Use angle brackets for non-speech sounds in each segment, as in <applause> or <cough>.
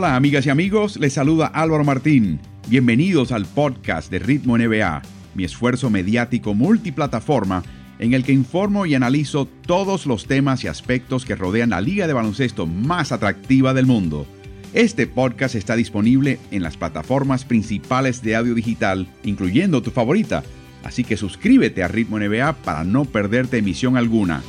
Hola amigas y amigos, les saluda Álvaro Martín. Bienvenidos al podcast de Ritmo NBA, mi esfuerzo mediático multiplataforma en el que informo y analizo todos los temas y aspectos que rodean la liga de baloncesto más atractiva del mundo. Este podcast está disponible en las plataformas principales de audio digital, incluyendo tu favorita, así que suscríbete a Ritmo NBA para no perderte emisión alguna.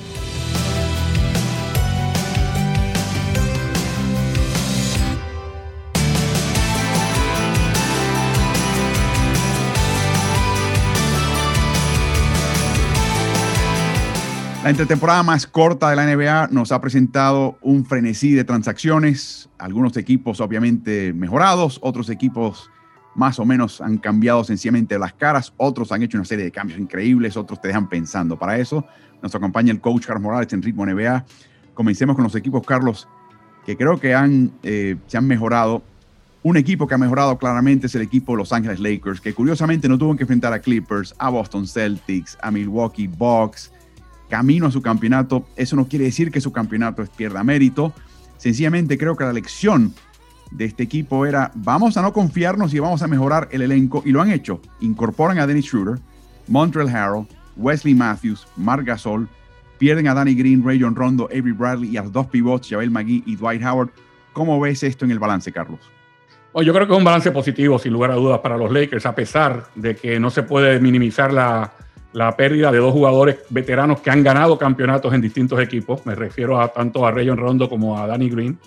La entretemporada más corta de la NBA nos ha presentado un frenesí de transacciones, algunos equipos obviamente mejorados, otros equipos más o menos han cambiado sencillamente las caras, otros han hecho una serie de cambios increíbles, otros te dejan pensando. Para eso nos acompaña el coach Carlos Morales en Ritmo NBA. Comencemos con los equipos, Carlos, que creo que han, eh, se han mejorado. Un equipo que ha mejorado claramente es el equipo de Los Ángeles Lakers, que curiosamente no tuvo que enfrentar a Clippers, a Boston Celtics, a Milwaukee Bucks, camino a su campeonato. Eso no quiere decir que su campeonato pierda mérito. Sencillamente creo que la lección de este equipo era vamos a no confiarnos y vamos a mejorar el elenco y lo han hecho. Incorporan a Dennis Schroeder, Montreal Harrell, Wesley Matthews, Marc Gasol, pierden a Danny Green, Rayon Rondo, Avery Bradley y a los dos pivots, Javel McGee y Dwight Howard. ¿Cómo ves esto en el balance, Carlos? yo creo que es un balance positivo, sin lugar a dudas, para los Lakers, a pesar de que no se puede minimizar la, la pérdida de dos jugadores veteranos que han ganado campeonatos en distintos equipos. Me refiero a tanto a Rayon Rondo como a Danny Green.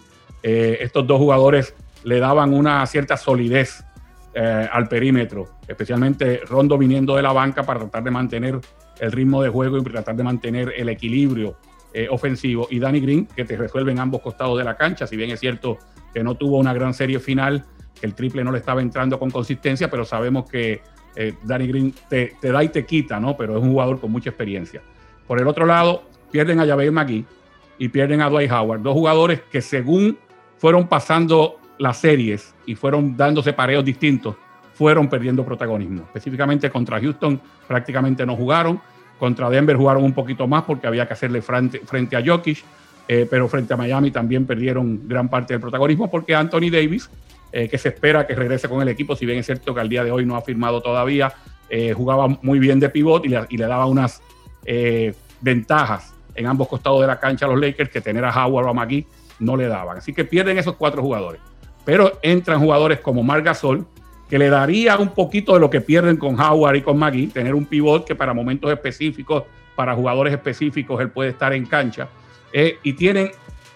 Eh, estos dos jugadores le daban una cierta solidez eh, al perímetro, especialmente Rondo viniendo de la banca para tratar de mantener el ritmo de juego y tratar de mantener el equilibrio eh, ofensivo. Y Danny Green, que te resuelve en ambos costados de la cancha, si bien es cierto que no tuvo una gran serie final, el triple no le estaba entrando con consistencia, pero sabemos que eh, Danny Green te, da y te quita, ¿no? Pero es un jugador con mucha experiencia. Por el otro lado, pierden a Javier McGee y pierden a Dwight Howard, dos jugadores que según fueron pasando las series y fueron dándose pareos distintos, fueron perdiendo protagonismo. Específicamente contra Houston prácticamente no jugaron, contra Denver jugaron un poquito más porque había que hacerle frente, frente a Jokic, eh, pero frente a Miami también perdieron gran parte del protagonismo porque Anthony Davis eh, que se espera que regrese con el equipo, si bien es cierto que al día de hoy no ha firmado todavía, eh, jugaba muy bien de pivot y le, daba unas eh, ventajas en ambos costados de la cancha a los Lakers que tener a Howard o a McGee no le daban. Así que pierden esos cuatro jugadores. Pero entran jugadores como Marc Gasol, que le daría un poquito de lo que pierden con Howard y con McGee, tener un pivot que para momentos específicos, para jugadores específicos, él puede estar en cancha. y tienen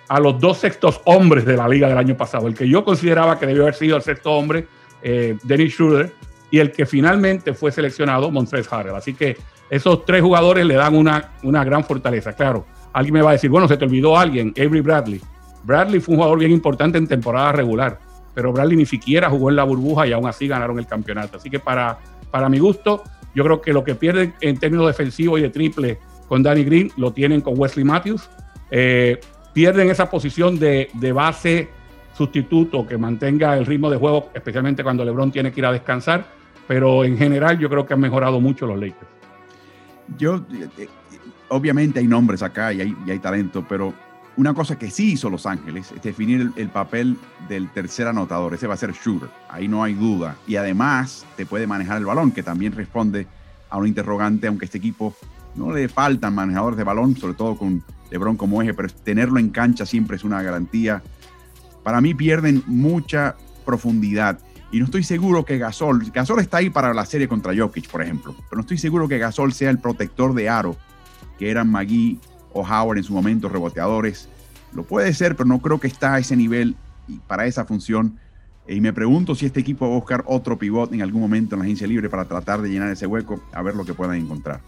a los dos sextos hombres de la liga del año pasado. El que yo consideraba que debió haber sido el sexto hombre, eh, Dennis Schroeder, y el que finalmente fue seleccionado, Montrez Harrell. Así que esos tres jugadores le dan una, una gran fortaleza. Claro, alguien me va a decir, bueno, se te olvidó alguien, Avery Bradley. Bradley fue un jugador bien importante en temporada regular, pero Bradley ni siquiera jugó en la burbuja y aún así ganaron el campeonato. Así que para, para mi gusto, yo creo que lo que pierden en términos defensivos y de triple con Danny Green lo tienen con Wesley Matthews. Eh, pierden esa posición de, base sustituto que mantenga el ritmo de juego, especialmente cuando LeBron tiene que ir a descansar. Pero en general yo creo que han mejorado mucho los Lakers. Yo, eh, obviamente hay nombres acá y hay, hay, talento, pero una cosa que sí hizo Los Ángeles es definir el, papel del tercer anotador. Ese va a ser shooter, ahí no hay duda. Y además te puede manejar el balón, que también responde a un interrogante, aunque este equipo no le faltan manejadores de balón, sobre todo con LeBron como eje, pero tenerlo en cancha siempre es una garantía. Para mí pierden mucha profundidad. Y no estoy seguro que Gasol, Gasol está ahí para la serie contra Jokic, por ejemplo, pero no estoy seguro que Gasol sea el protector de aro que eran Magui o Howard en su momento, reboteadores. Lo puede ser, pero no creo que está a ese nivel y para esa función. Y me pregunto si este equipo va a buscar otro pivot en algún momento en la agencia libre para tratar de llenar ese hueco, a ver lo que puedan encontrar.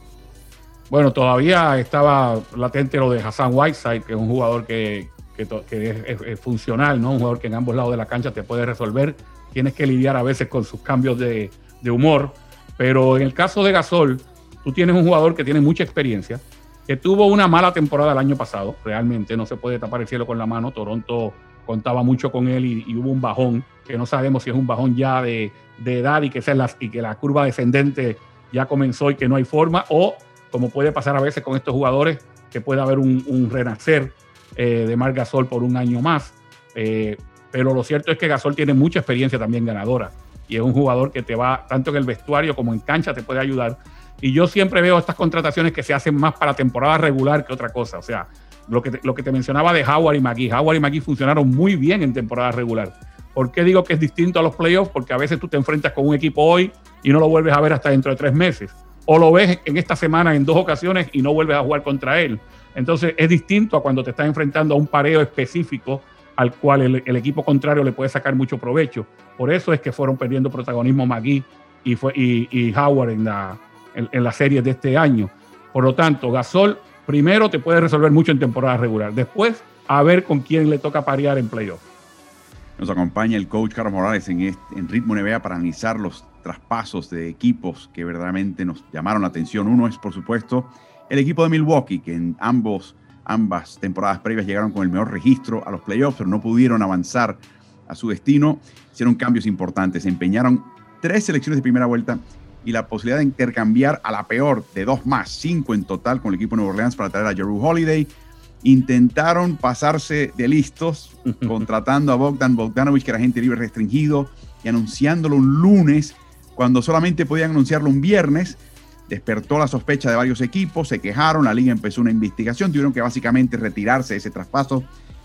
Bueno, todavía estaba latente lo de Hassan Whiteside, que es un jugador que, es, funcional, ¿no? Un jugador que en ambos lados de la cancha te puede resolver. Tienes que lidiar a veces con sus cambios de, humor. Pero en el caso de Gasol, tú tienes un jugador que tiene mucha experiencia, que tuvo una mala temporada el año pasado, realmente no se puede tapar el cielo con la mano. Toronto contaba mucho con él y, hubo un bajón, que no sabemos si es un bajón ya de, edad y que, sea y que la curva descendente ya comenzó y que no hay forma, o como puede pasar a veces con estos jugadores, que puede haber un, renacer eh, de Marc Gasol por un año más. Eh, pero lo cierto es que Gasol tiene mucha experiencia también ganadora y es un jugador que te va, tanto en el vestuario como en cancha, te puede ayudar. Y yo siempre veo estas contrataciones que se hacen más para temporada regular que otra cosa. O sea, lo que te, lo que te mencionaba de Howard y McGee. Howard y McGee funcionaron muy bien en temporada regular. ¿Por qué digo que es distinto a los playoffs? Porque a veces tú te enfrentas con un equipo hoy y no lo vuelves a ver hasta dentro de tres meses. O lo ves en esta semana en dos ocasiones y no vuelves a jugar contra él. Entonces es distinto a cuando te estás enfrentando a un pareo específico al cual el, equipo contrario le puede sacar mucho provecho. Por eso es que fueron perdiendo protagonismo McGee y, Howard en la, en, la serie de este año. Por lo tanto, Gasol primero te puede resolver mucho en temporada regular. Después, a ver con quién le toca parear en playoff. Nos acompaña el coach Carlos Morales en, en Ritmo NBA para analizar los traspasos de equipos que verdaderamente nos llamaron la atención. Uno es, por supuesto, el equipo de Milwaukee, que en ambos ambas temporadas previas llegaron con el mejor registro a los playoffs, pero no pudieron avanzar a su destino. Hicieron cambios importantes, empeñaron tres selecciones de primera vuelta y la posibilidad de intercambiar a la peor de dos más, cinco en total con el equipo de Nueva Orleans para traer a Jeru Holiday. Intentaron pasarse de listos, <laughs> contratando a Bogdan Bogdanovich, que era agente libre restringido, y anunciándolo un lunes, cuando solamente podían anunciarlo un viernes despertó la sospecha de varios equipos, se quejaron, la liga empezó una investigación, tuvieron que básicamente retirarse de ese traspaso,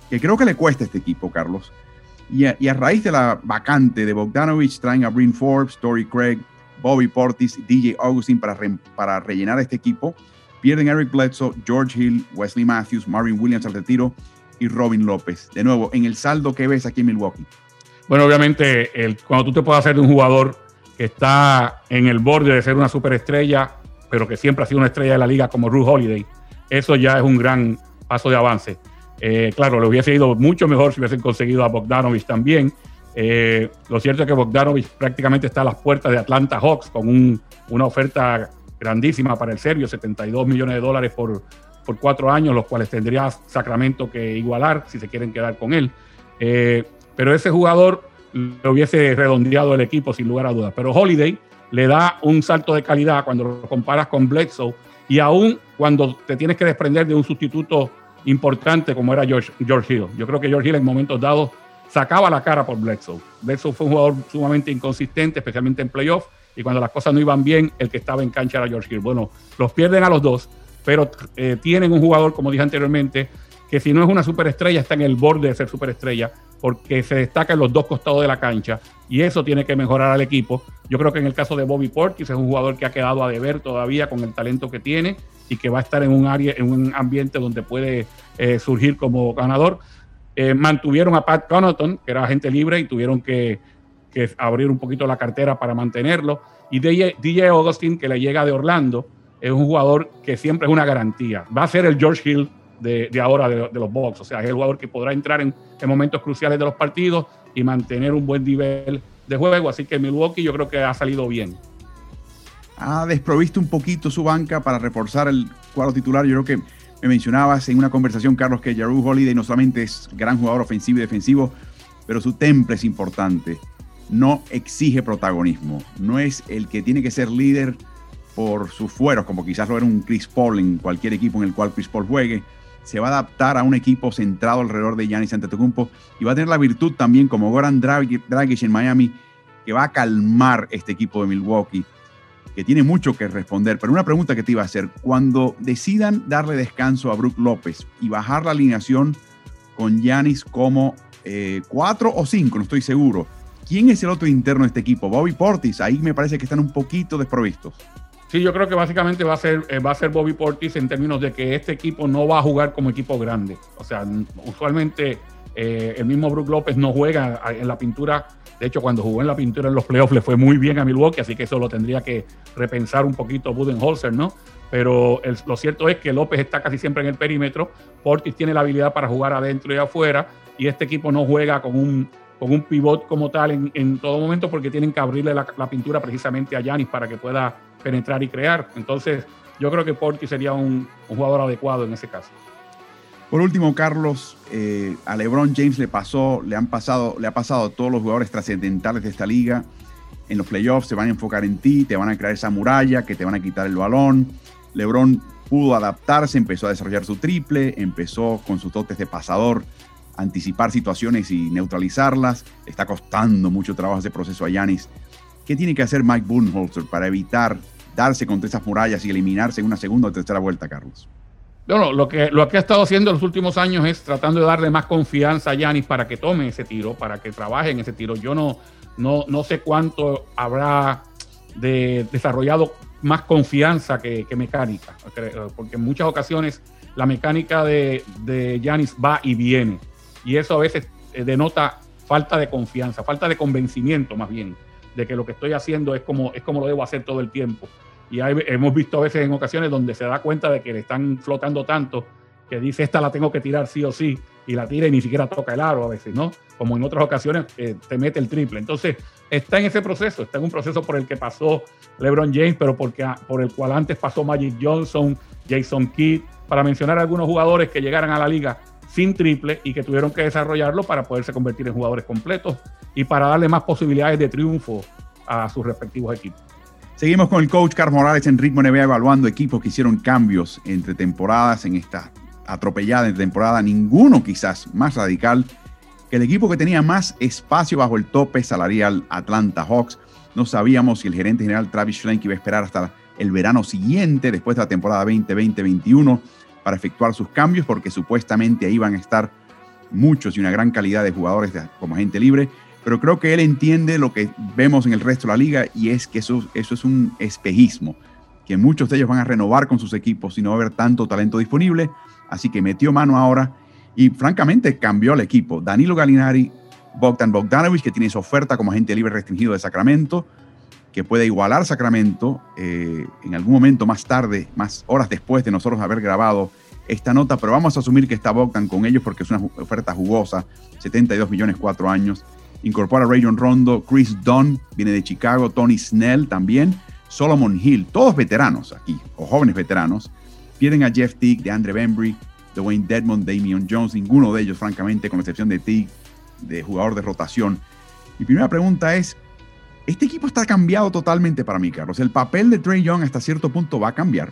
que creo que le cuesta a este equipo, Carlos. Y a, raíz de la vacante de Bogdanovich, traen a Bryn Forbes, Tory Craig, Bobby Portis, DJ Augustin para, para rellenar este equipo. Pierden Eric Bledsoe, George Hill, Wesley Matthews, Marvin Williams al retiro y Robin López. De nuevo, en el saldo que ves aquí en Milwaukee. Bueno, obviamente, cuando tú te puedes hacer de un jugador que está en el borde de ser una superestrella, pero que siempre ha sido una estrella de la liga como Ruth Holiday, eso ya es un gran paso de avance. Eh, claro, le hubiese ido mucho mejor si hubiesen conseguido a Bogdanovich también. Eh, lo cierto es que Bogdanovich prácticamente está a las puertas de Atlanta Hawks con una oferta grandísima para el serbio, 72 millones de dólares por, cuatro años, los cuales tendría Sacramento que igualar si se quieren quedar con él. Eh, pero ese jugador le hubiese redondeado el equipo sin lugar a dudas. Pero Holiday le da un salto de calidad cuando lo comparas con Bledsoe y aún cuando te tienes que desprender de un sustituto importante como era George, George Hill. Yo creo que George Hill en momentos dados sacaba la cara por Bledsoe. Bledsoe fue un jugador sumamente inconsistente, especialmente en playoff, y cuando las cosas no iban bien, el que estaba en cancha era George Hill. Bueno, los pierden a los dos, pero eh, tienen un jugador, como dije anteriormente, que si no es una superestrella, está en el borde de ser superestrella, porque se destaca en los dos costados de la cancha y eso tiene que mejorar al equipo. Yo creo que en el caso de Bobby Portis es un jugador que ha quedado a deber todavía con el talento que tiene y que va a estar en un área, en un ambiente donde puede eh, surgir como ganador. Eh, mantuvieron a Pat Connaughton, que era agente libre, y tuvieron que, que abrir un poquito la cartera para mantenerlo. Y DJ, DJ Augustin, que le llega de Orlando, es un jugador que siempre es una garantía. Va a ser el George Hill de, ahora de, los Bucks. O sea, es el jugador que podrá entrar en, momentos cruciales de los partidos y mantener un buen nivel de juego. Así que Milwaukee yo creo que ha salido bien. Ha desprovisto un poquito su banca para reforzar el cuadro titular. Yo creo que me mencionabas en una conversación, Carlos, que Jaru Holiday no solamente es gran jugador ofensivo y defensivo, pero su temple es importante. No exige protagonismo. No es el que tiene que ser líder por sus fueros, como quizás lo era un Chris Paul en cualquier equipo en el cual Chris Paul juegue se va a adaptar a un equipo centrado alrededor de Giannis Antetokounmpo y va a tener la virtud también como Goran Dragic en Miami que va a calmar este equipo de Milwaukee que tiene mucho que responder. Pero una pregunta que te iba a hacer, cuando decidan darle descanso a Brook López y bajar la alineación con Giannis como eh, cuatro o cinco, no estoy seguro, ¿quién es el otro interno de este equipo? Bobby Portis, ahí me parece que están un poquito desprovistos. Sí, yo creo que básicamente va a ser eh, va a ser Bobby Portis en términos de que este equipo no va a jugar como equipo grande. O sea, usualmente eh, el mismo Brook López no juega en la pintura. De hecho, cuando jugó en la pintura en los playoffs le fue muy bien a Milwaukee, así que eso lo tendría que repensar un poquito Budenholzer, ¿no? Pero lo cierto es que López está casi siempre en el perímetro. Portis tiene la habilidad para jugar adentro y afuera, y este equipo no juega con un con un pivot como tal en, en todo momento porque tienen que abrirle la, la pintura precisamente a Yanis para que pueda penetrar y crear. Entonces, yo creo que Porti sería un, jugador adecuado en ese caso. Por último, Carlos, eh, a LeBron James le pasó, le han pasado, le ha pasado a todos los jugadores trascendentales de esta liga. En los playoffs se van a enfocar en ti, te van a crear esa muralla, que te van a quitar el balón. LeBron pudo adaptarse, empezó a desarrollar su triple, empezó con sus dotes de pasador anticipar situaciones y neutralizarlas. está costando mucho trabajo ese proceso a Yanis. ¿Qué tiene que hacer Mike Budenholzer para evitar darse contra esas murallas y eliminarse en una segunda o tercera vuelta, Carlos? No, lo que, lo que ha estado haciendo en los últimos años es tratando de darle más confianza a Yanis para que tome ese tiro, para que trabaje en ese tiro. Yo no, no, no sé cuánto habrá de desarrollado más confianza que, mecánica, porque en muchas ocasiones la mecánica de Yanis va y viene, y eso a veces eh, denota falta de confianza, falta de convencimiento más bien, de que lo que estoy haciendo es como, es como lo debo hacer todo el tiempo. Y hemos visto a veces en ocasiones donde se da cuenta de que le están flotando tanto que dice esta la tengo que tirar sí o sí y la tira y ni siquiera toca el aro a veces, ¿no? Como en otras ocasiones eh, te mete el triple. Entonces está en ese proceso, está en un proceso por el que pasó LeBron James, pero porque, ah, por el cual antes pasó Magic Johnson, Jason Kidd, para mencionar algunos jugadores que llegaran a la liga sin triple y que tuvieron que desarrollarlo para poderse convertir en jugadores completos y para darle más posibilidades de triunfo a sus respectivos equipos. Seguimos con el coach Carlos Morales en Ritmo NBA evaluando equipos que hicieron cambios entre temporadas en esta atropellada en temporada, ninguno quizás más radical que el equipo que tenía más espacio bajo el tope salarial Atlanta Hawks. No sabíamos si el gerente general Travis Schlenk iba a esperar hasta el verano siguiente, después de la temporada 2020-2021, para efectuar sus cambios, porque supuestamente ahí van a estar muchos y una gran calidad de jugadores como agente libre. Pero creo que él entiende lo que vemos en el resto de la liga y es que eso, eso es un espejismo, que muchos de ellos van a renovar con sus equipos y no va a haber tanto talento disponible Así que metió mano ahora y francamente cambió el equipo. Danilo Galinari, Bogdan Bogdanovich, que tiene su oferta como agente libre restringido de Sacramento, que puede igualar Sacramento eh, en algún momento más tarde, más horas después de nosotros haber grabado esta nota, pero vamos a asumir que está Bogdan con ellos porque es una oferta jugosa, 72 millones, cuatro años. Incorpora a Rayon Rondo, Chris Dunn, viene de Chicago, Tony Snell también, Solomon Hill, todos veteranos aquí, o jóvenes veteranos. Pierden a Jeff Teague, de Andre Bembry, de Wayne Dedmon, Damian Jones, ninguno de ellos, francamente, con excepción de Teague, de jugador de rotación. Mi primera pregunta es, este equipo está cambiado totalmente para mí, Carlos. El papel de Trey Young hasta cierto punto va a cambiar.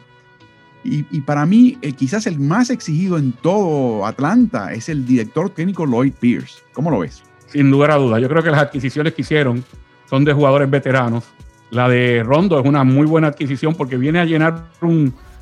Y, para mí, eh, quizás el más exigido en todo Atlanta es el director técnico Lloyd Pierce. ¿Cómo lo ves? Sin lugar a dudas. Yo creo que las adquisiciones que hicieron son de jugadores veteranos. La de Rondo es una muy buena adquisición porque viene a llenar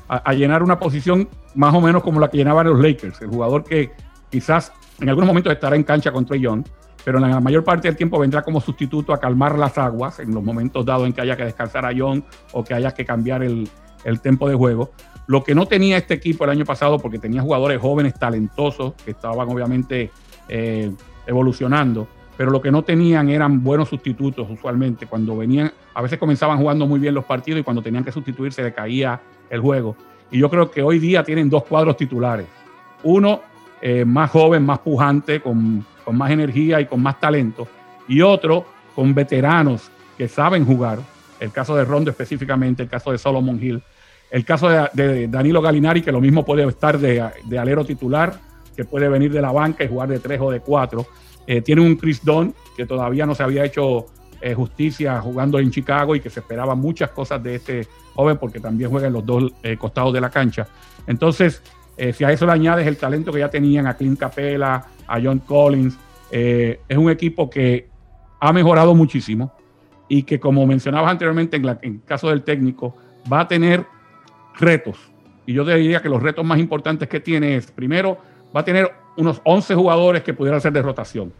a, llenar una posición más o menos como la que llenaban los Lakers. El jugador que quizás en algunos momentos estará en cancha contra John, pero en la mayor parte del tiempo vendrá como sustituto a calmar las aguas en los momentos dados en que haya que descansar a John o que haya que cambiar el, el tempo de juego. Lo que no tenía este equipo el año pasado, porque tenía jugadores jóvenes, talentosos, que estaban obviamente eh, evolucionando, pero lo que no tenían eran buenos sustitutos usualmente. Cuando venían, a veces comenzaban jugando muy bien los partidos y cuando tenían que sustituir se le caía el juego. Y yo creo que hoy día tienen dos cuadros titulares. Uno eh, más joven, más pujante, con, más energía y con más talento. Y otro con veteranos que saben jugar. El caso de Rondo específicamente, el caso de Solomon Hill. El caso de, Danilo Galinari, que lo mismo puede estar de, de, alero titular, que puede venir de la banca y jugar de tres o de cuatro. Eh, tiene un Chris Dunn, que todavía no se había hecho eh, justicia jugando en Chicago y que se esperaban muchas cosas de este joven porque también juega en los dos costados de la cancha. Entonces, eh, si a eso le añades el talento que ya tenían a Clint Capela, a John Collins, es un equipo que ha mejorado muchísimo y que como mencionabas anteriormente en, en el caso del técnico, va a tener retos. Y yo diría que los retos más importantes que tiene es, primero, va a tener unos 11 jugadores que pudieran ser de rotación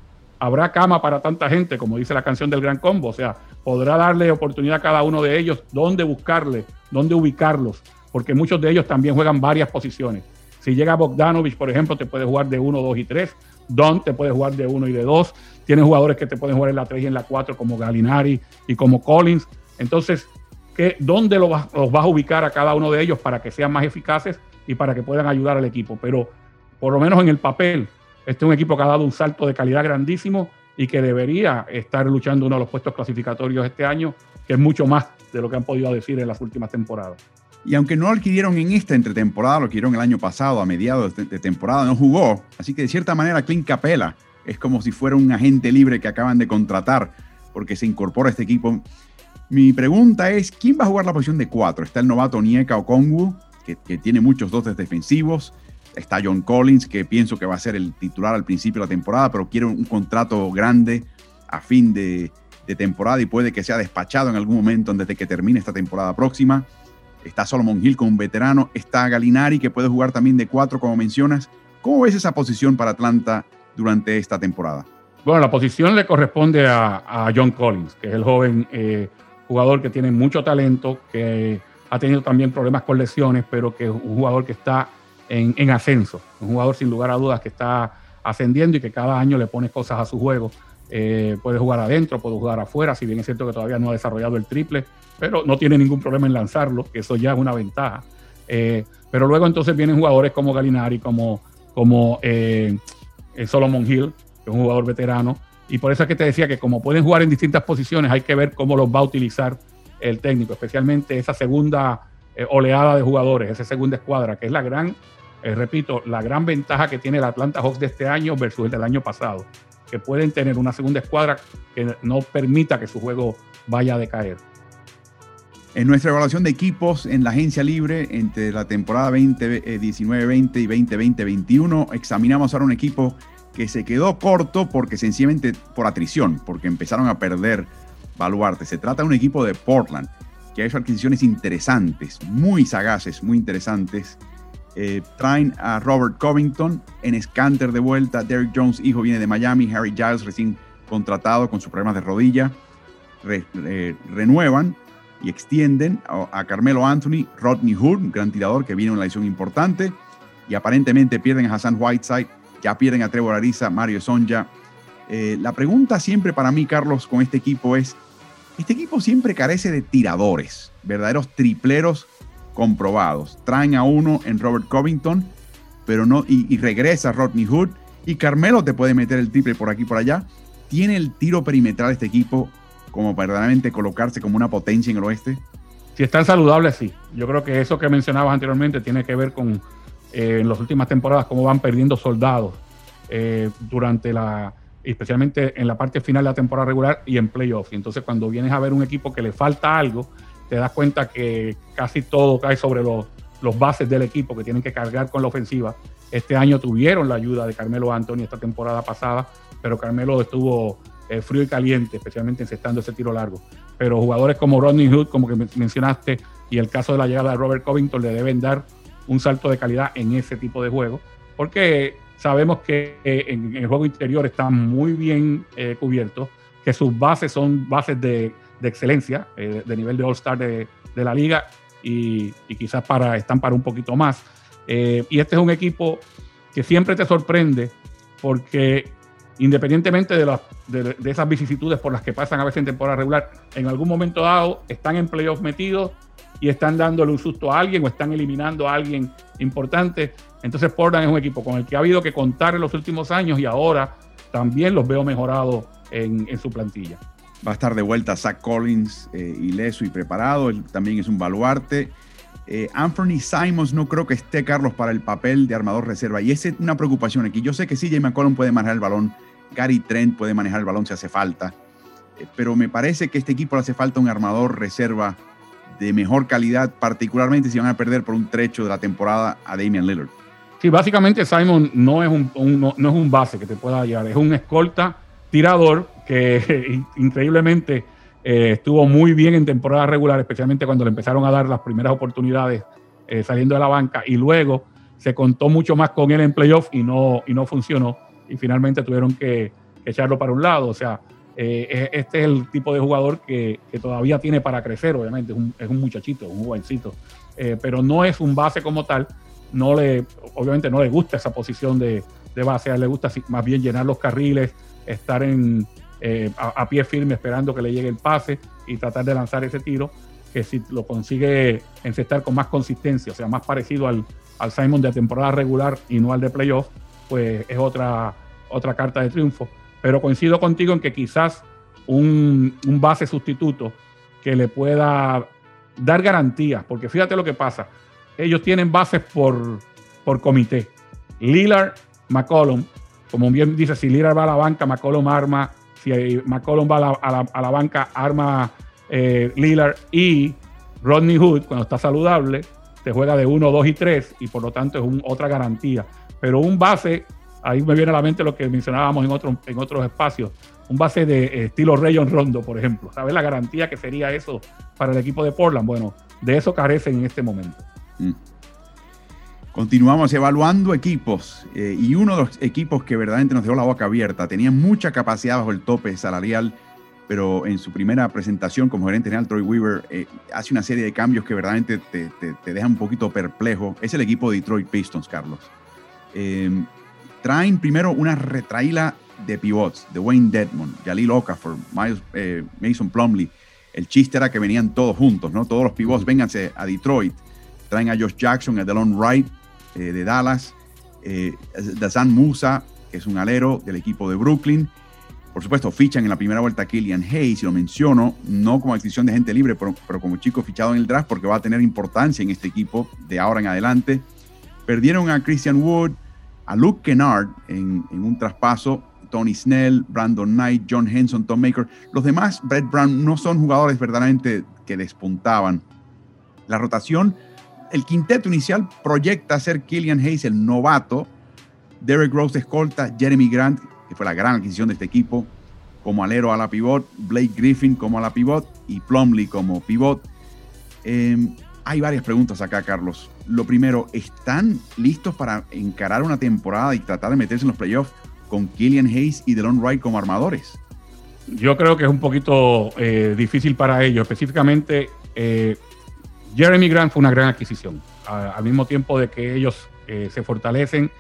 habrá cama para tanta gente, como dice la canción del Gran Combo, o sea, podrá darle oportunidad a cada uno de ellos, dónde buscarle, dónde ubicarlos, porque muchos de ellos también juegan varias posiciones. Si llega Bogdanovich, por ejemplo, te puede jugar de 1, 2 y 3. Don te puede jugar de 1 y de 2. Tienes jugadores que te pueden jugar en la 3 y en la 4, como Galinari y como Collins. Entonces, ¿qué, ¿dónde los vas, los vas a ubicar a cada uno de ellos para que sean más eficaces y para que puedan ayudar al equipo? Pero por lo menos en el papel, este es un equipo que ha dado un salto de calidad grandísimo y que debería estar luchando uno de los puestos clasificatorios este año, que es mucho más de lo que han podido decir en las últimas temporadas. Y aunque no lo adquirieron en esta entretemporada, lo adquirieron el año pasado, a mediados de temporada, no jugó. Así que de cierta manera, Clint Capela es como si fuera un agente libre que acaban de contratar porque se incorpora a este equipo. Mi pregunta es, ¿quién va a jugar la posición de cuatro? Está el novato Nieka Okongwu, que, que tiene muchos dotes defensivos Está John Collins, que pienso que va a ser el titular al principio de la temporada, pero quiere un contrato grande a fin de, temporada y puede que sea despachado en algún momento antes de que termine esta temporada próxima. Está Solomon Hill con un veterano. Está Galinari, que puede jugar también de cuatro, como mencionas. ¿Cómo ves esa posición para Atlanta durante esta temporada? Bueno, la posición le corresponde a, John Collins, que es el joven eh, jugador que tiene mucho talento, que ha tenido también problemas con lesiones, pero que es un jugador que está en, ascenso, un jugador sin lugar a dudas que está ascendiendo y que cada año le pone cosas a su juego. Eh, puede jugar adentro, puede jugar afuera, si bien es cierto que todavía no ha desarrollado el triple, pero no tiene ningún problema en lanzarlo, que eso ya es una ventaja. Eh, pero luego entonces vienen jugadores como Galinari, como, como eh, Solomon Hill, que es un jugador veterano, y por eso es que te decía que como pueden jugar en distintas posiciones, hay que ver cómo los va a utilizar el técnico, especialmente esa segunda oleada de jugadores, esa segunda escuadra, que es la gran eh, repito, la gran ventaja que tiene el Atlanta Hawks de este año versus el del año pasado, que pueden tener una segunda escuadra que no permita que su juego vaya a decaer. En nuestra evaluación de equipos en la agencia libre entre la temporada 2019-20 y 2020-21, examinamos ahora un equipo que se quedó corto porque sencillamente por atrición, porque empezaron a perder baluarte. Se trata de un equipo de Portland que ha hecho adquisiciones interesantes, muy sagaces, muy interesantes eh, traen a Robert Covington en Scanter de vuelta. Derek Jones, hijo, viene de Miami. Harry Giles, recién contratado con sus problemas de rodilla. renuevan y extienden a, Carmelo Anthony, Rodney Hood, un gran tirador que viene una lesión importante. Y aparentemente pierden a Hassan Whiteside, ya pierden a Trevor Ariza, Mario Sonja. Eh, la pregunta siempre para mí, Carlos, con este equipo es, este equipo siempre carece de tiradores, verdaderos tripleros comprobados. Traen a uno en Robert Covington, pero no, y, regresa Rodney Hood. Y Carmelo te puede meter el triple por aquí y por allá. Tiene el tiro perimetral este equipo como verdaderamente colocarse como una potencia en el oeste. Si están saludables, sí. Yo creo que eso que mencionabas anteriormente tiene que ver con eh, en las últimas temporadas cómo van perdiendo soldados eh, durante la, especialmente en la parte final de la temporada regular y en playoffs. Entonces, cuando vienes a ver un equipo que le falta algo, te das cuenta que casi todo cae sobre los, bases del equipo que tienen que cargar con la ofensiva. Este año tuvieron la ayuda de Carmelo Anthony esta temporada pasada, pero Carmelo estuvo eh, frío y caliente, especialmente encestando ese tiro largo. Pero jugadores como Rodney Hood, como que mencionaste, y el caso de la llegada de Robert Covington, le deben dar un salto de calidad en ese tipo de juego, porque sabemos que eh, en, el juego interior están muy bien eh, cubiertos, que sus bases son bases de de excelencia, eh, de nivel de All-Star de, la liga y, quizás para, están para un poquito más. Eh, y este es un equipo que siempre te sorprende porque independientemente de, las, de, esas vicisitudes por las que pasan a veces en temporada regular, en algún momento dado están en playoffs metidos y están dándole un susto a alguien o están eliminando a alguien importante. Entonces Portland es un equipo con el que ha habido que contar en los últimos años y ahora también los veo mejorados en, en su plantilla. Va a estar de vuelta Zach Collins, eh, ileso y preparado. Él también es un baluarte. Eh, Anthony Simons no creo que esté, Carlos, para el papel de armador reserva. Y esa es una preocupación aquí. Yo sé que sí, Jay McCollum puede manejar el balón. Gary Trent puede manejar el balón si hace falta. Eh, pero me parece que este equipo le hace falta un armador reserva de mejor calidad, particularmente si van a perder por un trecho de la temporada a Damian Lillard. Sí, básicamente Simon no es un, no es un base que te pueda llegar, es un escolta tirador que <laughs> increíblemente eh, estuvo muy bien en temporada regular, especialmente cuando le empezaron a dar las primeras oportunidades eh, saliendo de la banca y luego se contó mucho más con él en playoff y no, y no funcionó y finalmente tuvieron que, echarlo para un lado. O sea, eh, este es el tipo de jugador que, todavía tiene para crecer, obviamente, es un, muchachito, un jovencito, pero no es un base como tal, no le, obviamente no le gusta esa posición de, de base, le gusta más bien llenar los carriles, estar en, eh, a, pie firme esperando que le llegue el pase y tratar de lanzar ese tiro, que si lo consigue encestar con más consistencia, o sea, más parecido al, al Simon de temporada regular y no al de playoff, pues es otra, otra carta de triunfo. Pero coincido contigo en que quizás un, un base sustituto que le pueda dar garantías, porque fíjate lo que pasa, ellos tienen bases por, por comité. Lillard, McCollum, como bien dice, si Lillard va a la banca, McCollum arma, si McCollum va a la, banca, arma eh, Lillard y Rodney Hood, cuando está saludable, te juega de 1, 2 y 3 y por lo tanto es un, otra garantía. Pero un base, ahí me viene a la mente lo que mencionábamos en, otro, en otros espacios, un base de eh, estilo Rayon Rondo, por ejemplo. ¿Sabes la garantía que sería eso para el equipo de Portland? Bueno, de eso carecen en este momento. Mm. Continuamos evaluando equipos eh, y uno de los equipos que verdaderamente nos dejó la boca abierta, tenía mucha capacidad bajo el tope salarial, pero en su primera presentación como gerente general, Troy Weaver eh, hace una serie de cambios que verdaderamente te, te, un poquito perplejo. Es el equipo de Detroit Pistons, Carlos. Em, traen primero una retraíla de pivots, de Wayne Dedmon, Jalil Okafor, eh, Mason Plumley. El chiste era que venían todos juntos, ¿no? Todos los pivots, vénganse a Detroit. Traen a Josh Jackson, a Delon Wright, eh, de Dallas, eh, Dazan Musa, que es un alero del equipo de Brooklyn. Por supuesto, fichan en la primera vuelta a Killian Hayes, y lo menciono, no como adquisición de gente libre, pero, como chico fichado en el draft, porque va a tener importancia en este equipo de ahora en adelante. Perdieron a Christian Wood, a Luke Kennard en, en un traspaso, Tony Snell, Brandon Knight, John Henson, Tom Maker. Los demás, Brett Brown, no son jugadores verdaderamente que despuntaban. La rotación el quinteto inicial proyecta ser Killian Hayes el novato, Derek Rose escolta, Jeremy Grant, que fue la gran adquisición de este equipo, como alero a la pivot, Blake Griffin como a la pivot y Plumley como pivot. Em, hay varias preguntas acá, Carlos. Lo primero, ¿están listos para encarar una temporada y tratar de meterse en los playoffs con Killian Hayes y Delon Wright como armadores? Yo creo que es un poquito eh, difícil para ellos, específicamente eh, Jeremy Grant fue una gran adquisición. al mismo tiempo de que ellos eh, se fortalecen,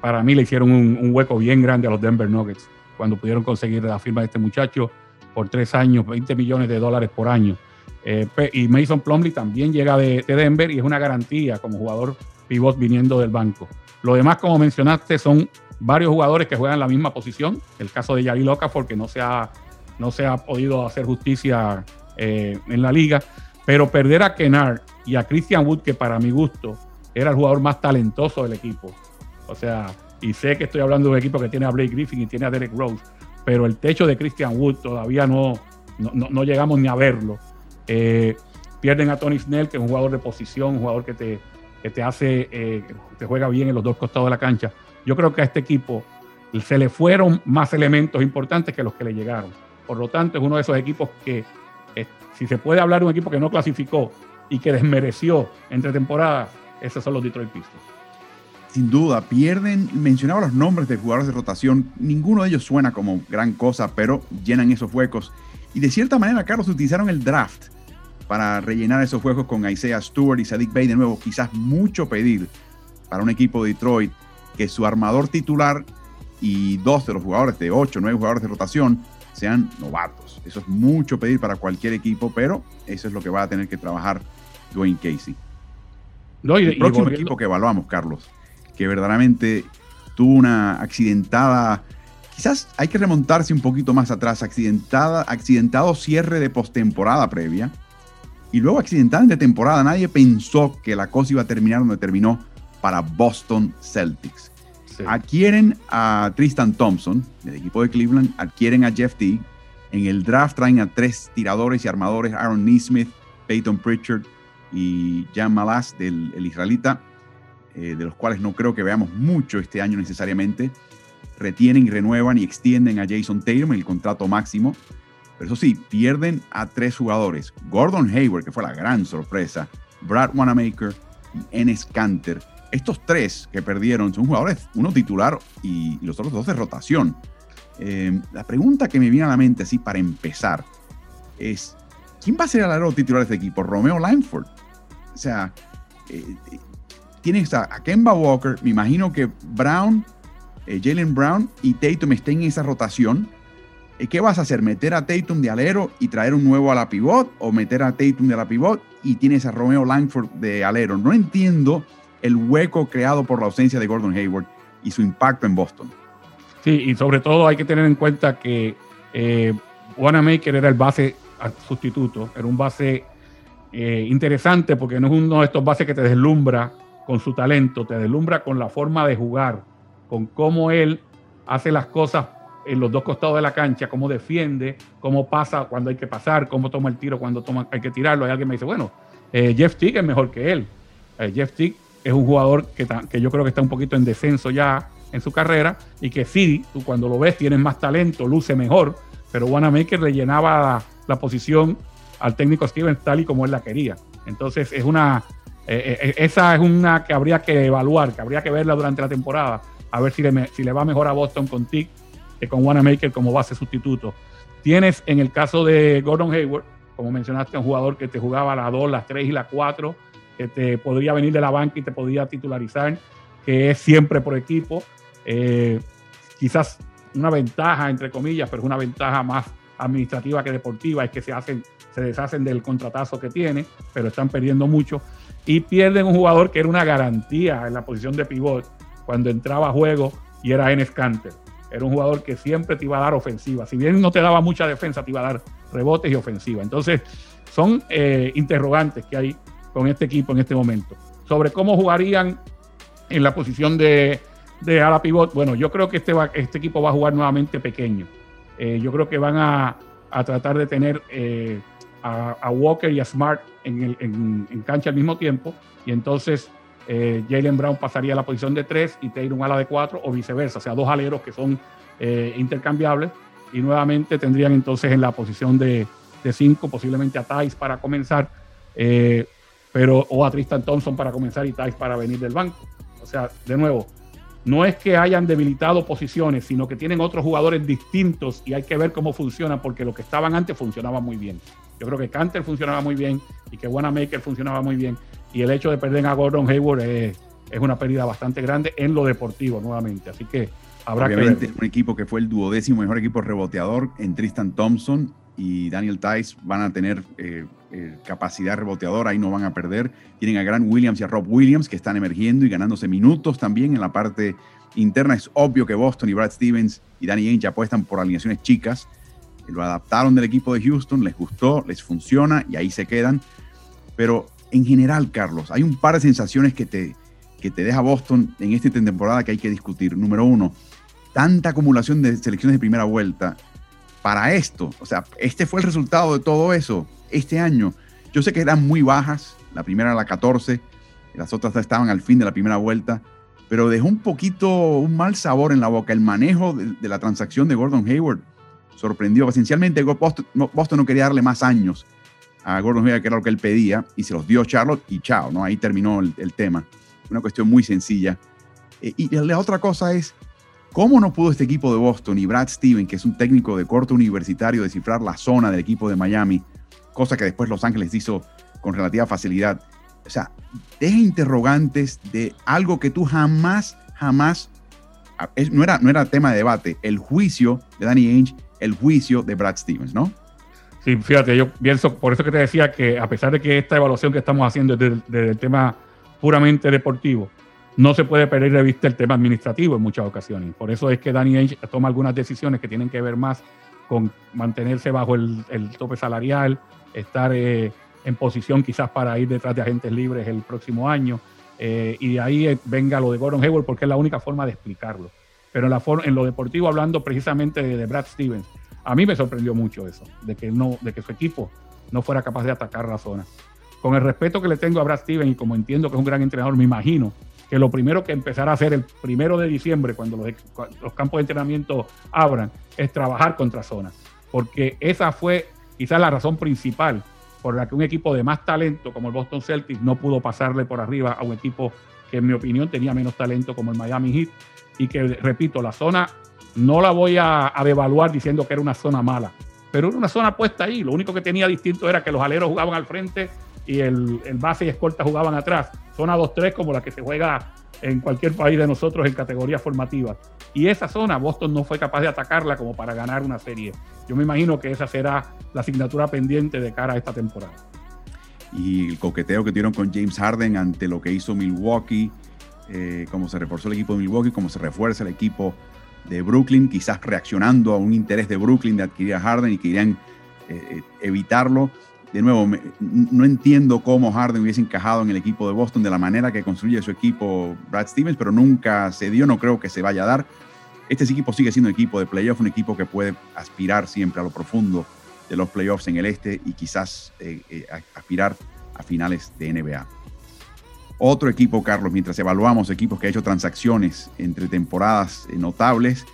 para mí le hicieron un, hueco bien grande a los Denver Nuggets cuando pudieron conseguir la firma de este muchacho por tres años, 20 millones de dólares por año. Eh, y Mason Plumley también llega de, Denver y es una garantía como jugador pivot viniendo del banco. Lo demás, como mencionaste, son varios jugadores que juegan la misma posición. El caso de Yari Loca, porque no se ha, no se ha podido hacer justicia eh, en la liga. Pero perder a Kennard y a Christian Wood, que para mi gusto era el jugador más talentoso del equipo. O sea, y sé que estoy hablando de un equipo que tiene a Blake Griffin y tiene a Derek Rose, pero el techo de Christian Wood todavía no, no, llegamos ni a verlo. Eh, pierden a Tony Snell, que es un jugador de posición, un jugador que te, te hace, eh, te juega bien en los dos costados de la cancha. Yo creo que a este equipo se le fueron más elementos importantes que los que le llegaron. Por lo tanto, es uno de esos equipos que si se puede hablar de un equipo que no clasificó y que desmereció entre temporadas, esos son los Detroit Pistons. Sin duda, pierden, mencionaba los nombres de jugadores de rotación, ninguno de ellos suena como gran cosa, pero llenan esos huecos. Y de cierta manera, Carlos, utilizaron el draft para rellenar esos huecos con Isaiah Stewart y Sadiq Bey de nuevo. Quizás mucho pedir para un equipo de Detroit que su armador titular y dos de los jugadores de ocho, nueve jugadores de rotación sean novatos. Eso es mucho pedir para cualquier equipo, pero eso es lo que va a tener que trabajar Dwayne Casey. el próximo equipo que evaluamos, Carlos, que verdaderamente tuvo una accidentada, quizás hay que remontarse un poquito más atrás, accidentada, accidentado cierre de postemporada previa y luego accidentada de temporada. Nadie pensó que la cosa iba a terminar donde terminó para Boston Celtics. Adquieren a Tristan Thompson, del equipo de Cleveland, adquieren a Jeff Teague. En el draft traen a tres tiradores y armadores, Aaron Neesmith, Peyton Pritchard y Jan Malas, del israelita, eh, de los cuales no creo que veamos mucho este año necesariamente. Retienen, renuevan y extienden a Jason Tatum el contrato máximo. Pero eso sí, pierden a tres jugadores. Gordon Hayward, que fue la gran sorpresa. Brad Wanamaker y Enes Kanter estos tres que perdieron son jugadores, uno titular y, los otros dos de rotación. Eh, la pregunta que me viene a la mente, así para empezar, es: ¿quién va a ser el alero titular de este equipo? Romeo Langford. O sea, eh, tienes a, Kemba Walker, me imagino que Brown, eh, Jalen Brown y Tatum estén en esa rotación. ¿Qué vas a hacer? ¿Meter a Tatum de alero y traer un nuevo a la pivot? ¿O meter a Tatum de la pivot y tienes a Romeo Langford de alero? No entiendo el hueco creado por la ausencia de Gordon Hayward y su impacto en Boston. Sí, y sobre todo hay que tener en cuenta que eh, Wanamaker era el base sustituto, era un base eh, interesante porque no es uno de estos bases que te deslumbra con su talento, te deslumbra con la forma de jugar, con cómo él hace las cosas en los dos costados de la cancha, cómo defiende, cómo pasa cuando hay que pasar, cómo toma el tiro cuando toma, hay que tirarlo. Hay alguien que me dice, bueno, eh, Jeff Teague es mejor que él. Eh, Jeff Tick es un jugador que, que yo creo que está un poquito en descenso ya en su carrera y que sí, tú cuando lo ves tienes más talento, luce mejor, pero Wanamaker le llenaba la, posición al técnico Steven tal y como él la quería. Entonces es una, eh, eh, esa es una que habría que evaluar, que habría que verla durante la temporada, a ver si le, si le va mejor a Boston con Tick que con Wanamaker como base sustituto. Tienes en el caso de Gordon Hayward, como mencionaste, un jugador que te jugaba la 2, las 3 y la 4, que te podría venir de la banca y te podría titularizar, que es siempre por equipo. Eh, quizás una ventaja, entre comillas, pero es una ventaja más administrativa que deportiva, es que se hacen, se deshacen del contratazo que tiene, pero están perdiendo mucho. Y pierden un jugador que era una garantía en la posición de pivot cuando entraba a juego y era Enes Canter. Era un jugador que siempre te iba a dar ofensiva. Si bien no te daba mucha defensa, te iba a dar rebotes y ofensiva. Entonces, son eh, interrogantes que hay con este equipo en este momento. Sobre cómo jugarían en la posición de, de ala pivot, bueno, yo creo que este, este equipo va a jugar nuevamente pequeño. Eh, yo creo que van a, tratar de tener eh, a, Walker y a Smart en, en, cancha al mismo tiempo. Y entonces eh, Jalen Brown pasaría a la posición de tres y Taylor un ala de cuatro o viceversa, o sea, dos aleros que son intercambiables y nuevamente tendrían entonces en la posición de, de cinco posiblemente a Tice para comenzar, pero o a Tristan Thompson para comenzar y Tice para venir del banco. O sea, de nuevo, no es que hayan debilitado posiciones, sino que tienen otros jugadores distintos y hay que ver cómo funcionan porque lo que estaban antes funcionaba muy bien. Yo creo que Canter funcionaba muy bien y que Wanamaker funcionaba muy bien y el hecho de perder a Gordon Hayward es, una pérdida bastante grande en lo deportivo nuevamente. Así que habrá Obviamente, que ver. un equipo que fue el duodécimo mejor equipo reboteador en Tristan Thompson y Daniel Tice van a tener eh, eh, capacidad reboteadora, ahí no van a perder. Tienen a Grant Williams y a Rob Williams que están emergiendo y ganándose minutos también en la parte interna. Es obvio que Boston y Brad Stevens y Danny Ainge apuestan por alineaciones chicas. Lo adaptaron del equipo de Houston, les gustó, les funciona y ahí se quedan. Pero en general, Carlos, hay un par de sensaciones que te, que te deja Boston en esta temporada que hay que discutir. Número uno, tanta acumulación de selecciones de primera vuelta para esto. O sea, este fue el resultado de todo eso este año. Yo sé que eran muy bajas, la primera era la 14, las otras estaban al fin de la primera vuelta, pero dejó un poquito, un mal sabor en la boca. El manejo de, la transacción de Gordon Hayward sorprendió. Esencialmente, Boston, no quería darle más años a Gordon Hayward, que era lo que él pedía, y se los dio Charlotte y chao, ¿no? Ahí terminó el, tema. Una cuestión muy sencilla. Eh, y la otra cosa es, ¿cómo no pudo este equipo de Boston y Brad Steven, que es un técnico de corte universitario, descifrar la zona del equipo de Miami, cosa que después Los Ángeles hizo con relativa facilidad? O sea, deja interrogantes de algo que tú jamás, jamás, no era, no era tema de debate, el juicio de Danny Ainge, el juicio de Brad Stevens, ¿no? Sí, fíjate, yo pienso, por eso que te decía que a pesar de que esta evaluación que estamos haciendo es del, tema puramente deportivo, no se puede perder de vista el tema administrativo en muchas ocasiones. Por eso es que Danny Ainge toma algunas decisiones que tienen que ver más con mantenerse bajo el, tope salarial, estar eh, en posición quizás para ir detrás de agentes libres el próximo año. Eh, y de ahí eh, venga lo de Gordon Hayward porque es la única forma de explicarlo. Pero en, lo deportivo, hablando precisamente de Brad Stevens, a mí me sorprendió mucho eso, de que, no, de que su equipo no fuera capaz de atacar la zona. Con el respeto que le tengo a Brad Steven y como entiendo que es un gran entrenador, me imagino que lo primero que empezará a hacer el primero de diciembre, cuando los, campos de entrenamiento abran, es trabajar contra zonas. Porque esa fue quizás la razón principal por la que un equipo de más talento como el Boston Celtics no pudo pasarle por arriba a un equipo que en mi opinión tenía menos talento como el Miami Heat y que, repito, la zona no la voy a, devaluar diciendo que era una zona mala, pero era una zona puesta ahí. Lo único que tenía distinto era que los aleros jugaban al frente y el, base y escolta jugaban atrás. Zona 2-3 como la que se juega en cualquier país de nosotros en categorías formativas. Y esa zona Boston no fue capaz de atacarla como para ganar una serie. Yo me imagino que esa será la asignatura pendiente de cara a esta temporada. Y el coqueteo que tuvieron con James Harden ante lo que hizo Milwaukee, eh, cómo se reforzó el equipo de Milwaukee, cómo se refuerza el equipo de Brooklyn, quizás reaccionando a un interés de Brooklyn de adquirir a Harden y querían eh, eh, evitarlo. De nuevo, no entiendo cómo Harden hubiese encajado en el equipo de Boston de la manera que construye su equipo Brad Stevens, pero nunca se dio, no creo que se vaya a dar. Este equipo sigue siendo un equipo de playoff, un equipo que puede aspirar siempre a lo profundo de los playoffs en el este y quizás eh, aspirar a finales de NBA. Otro equipo, Carlos, mientras evaluamos equipos que ha hecho transacciones entre temporadas notables,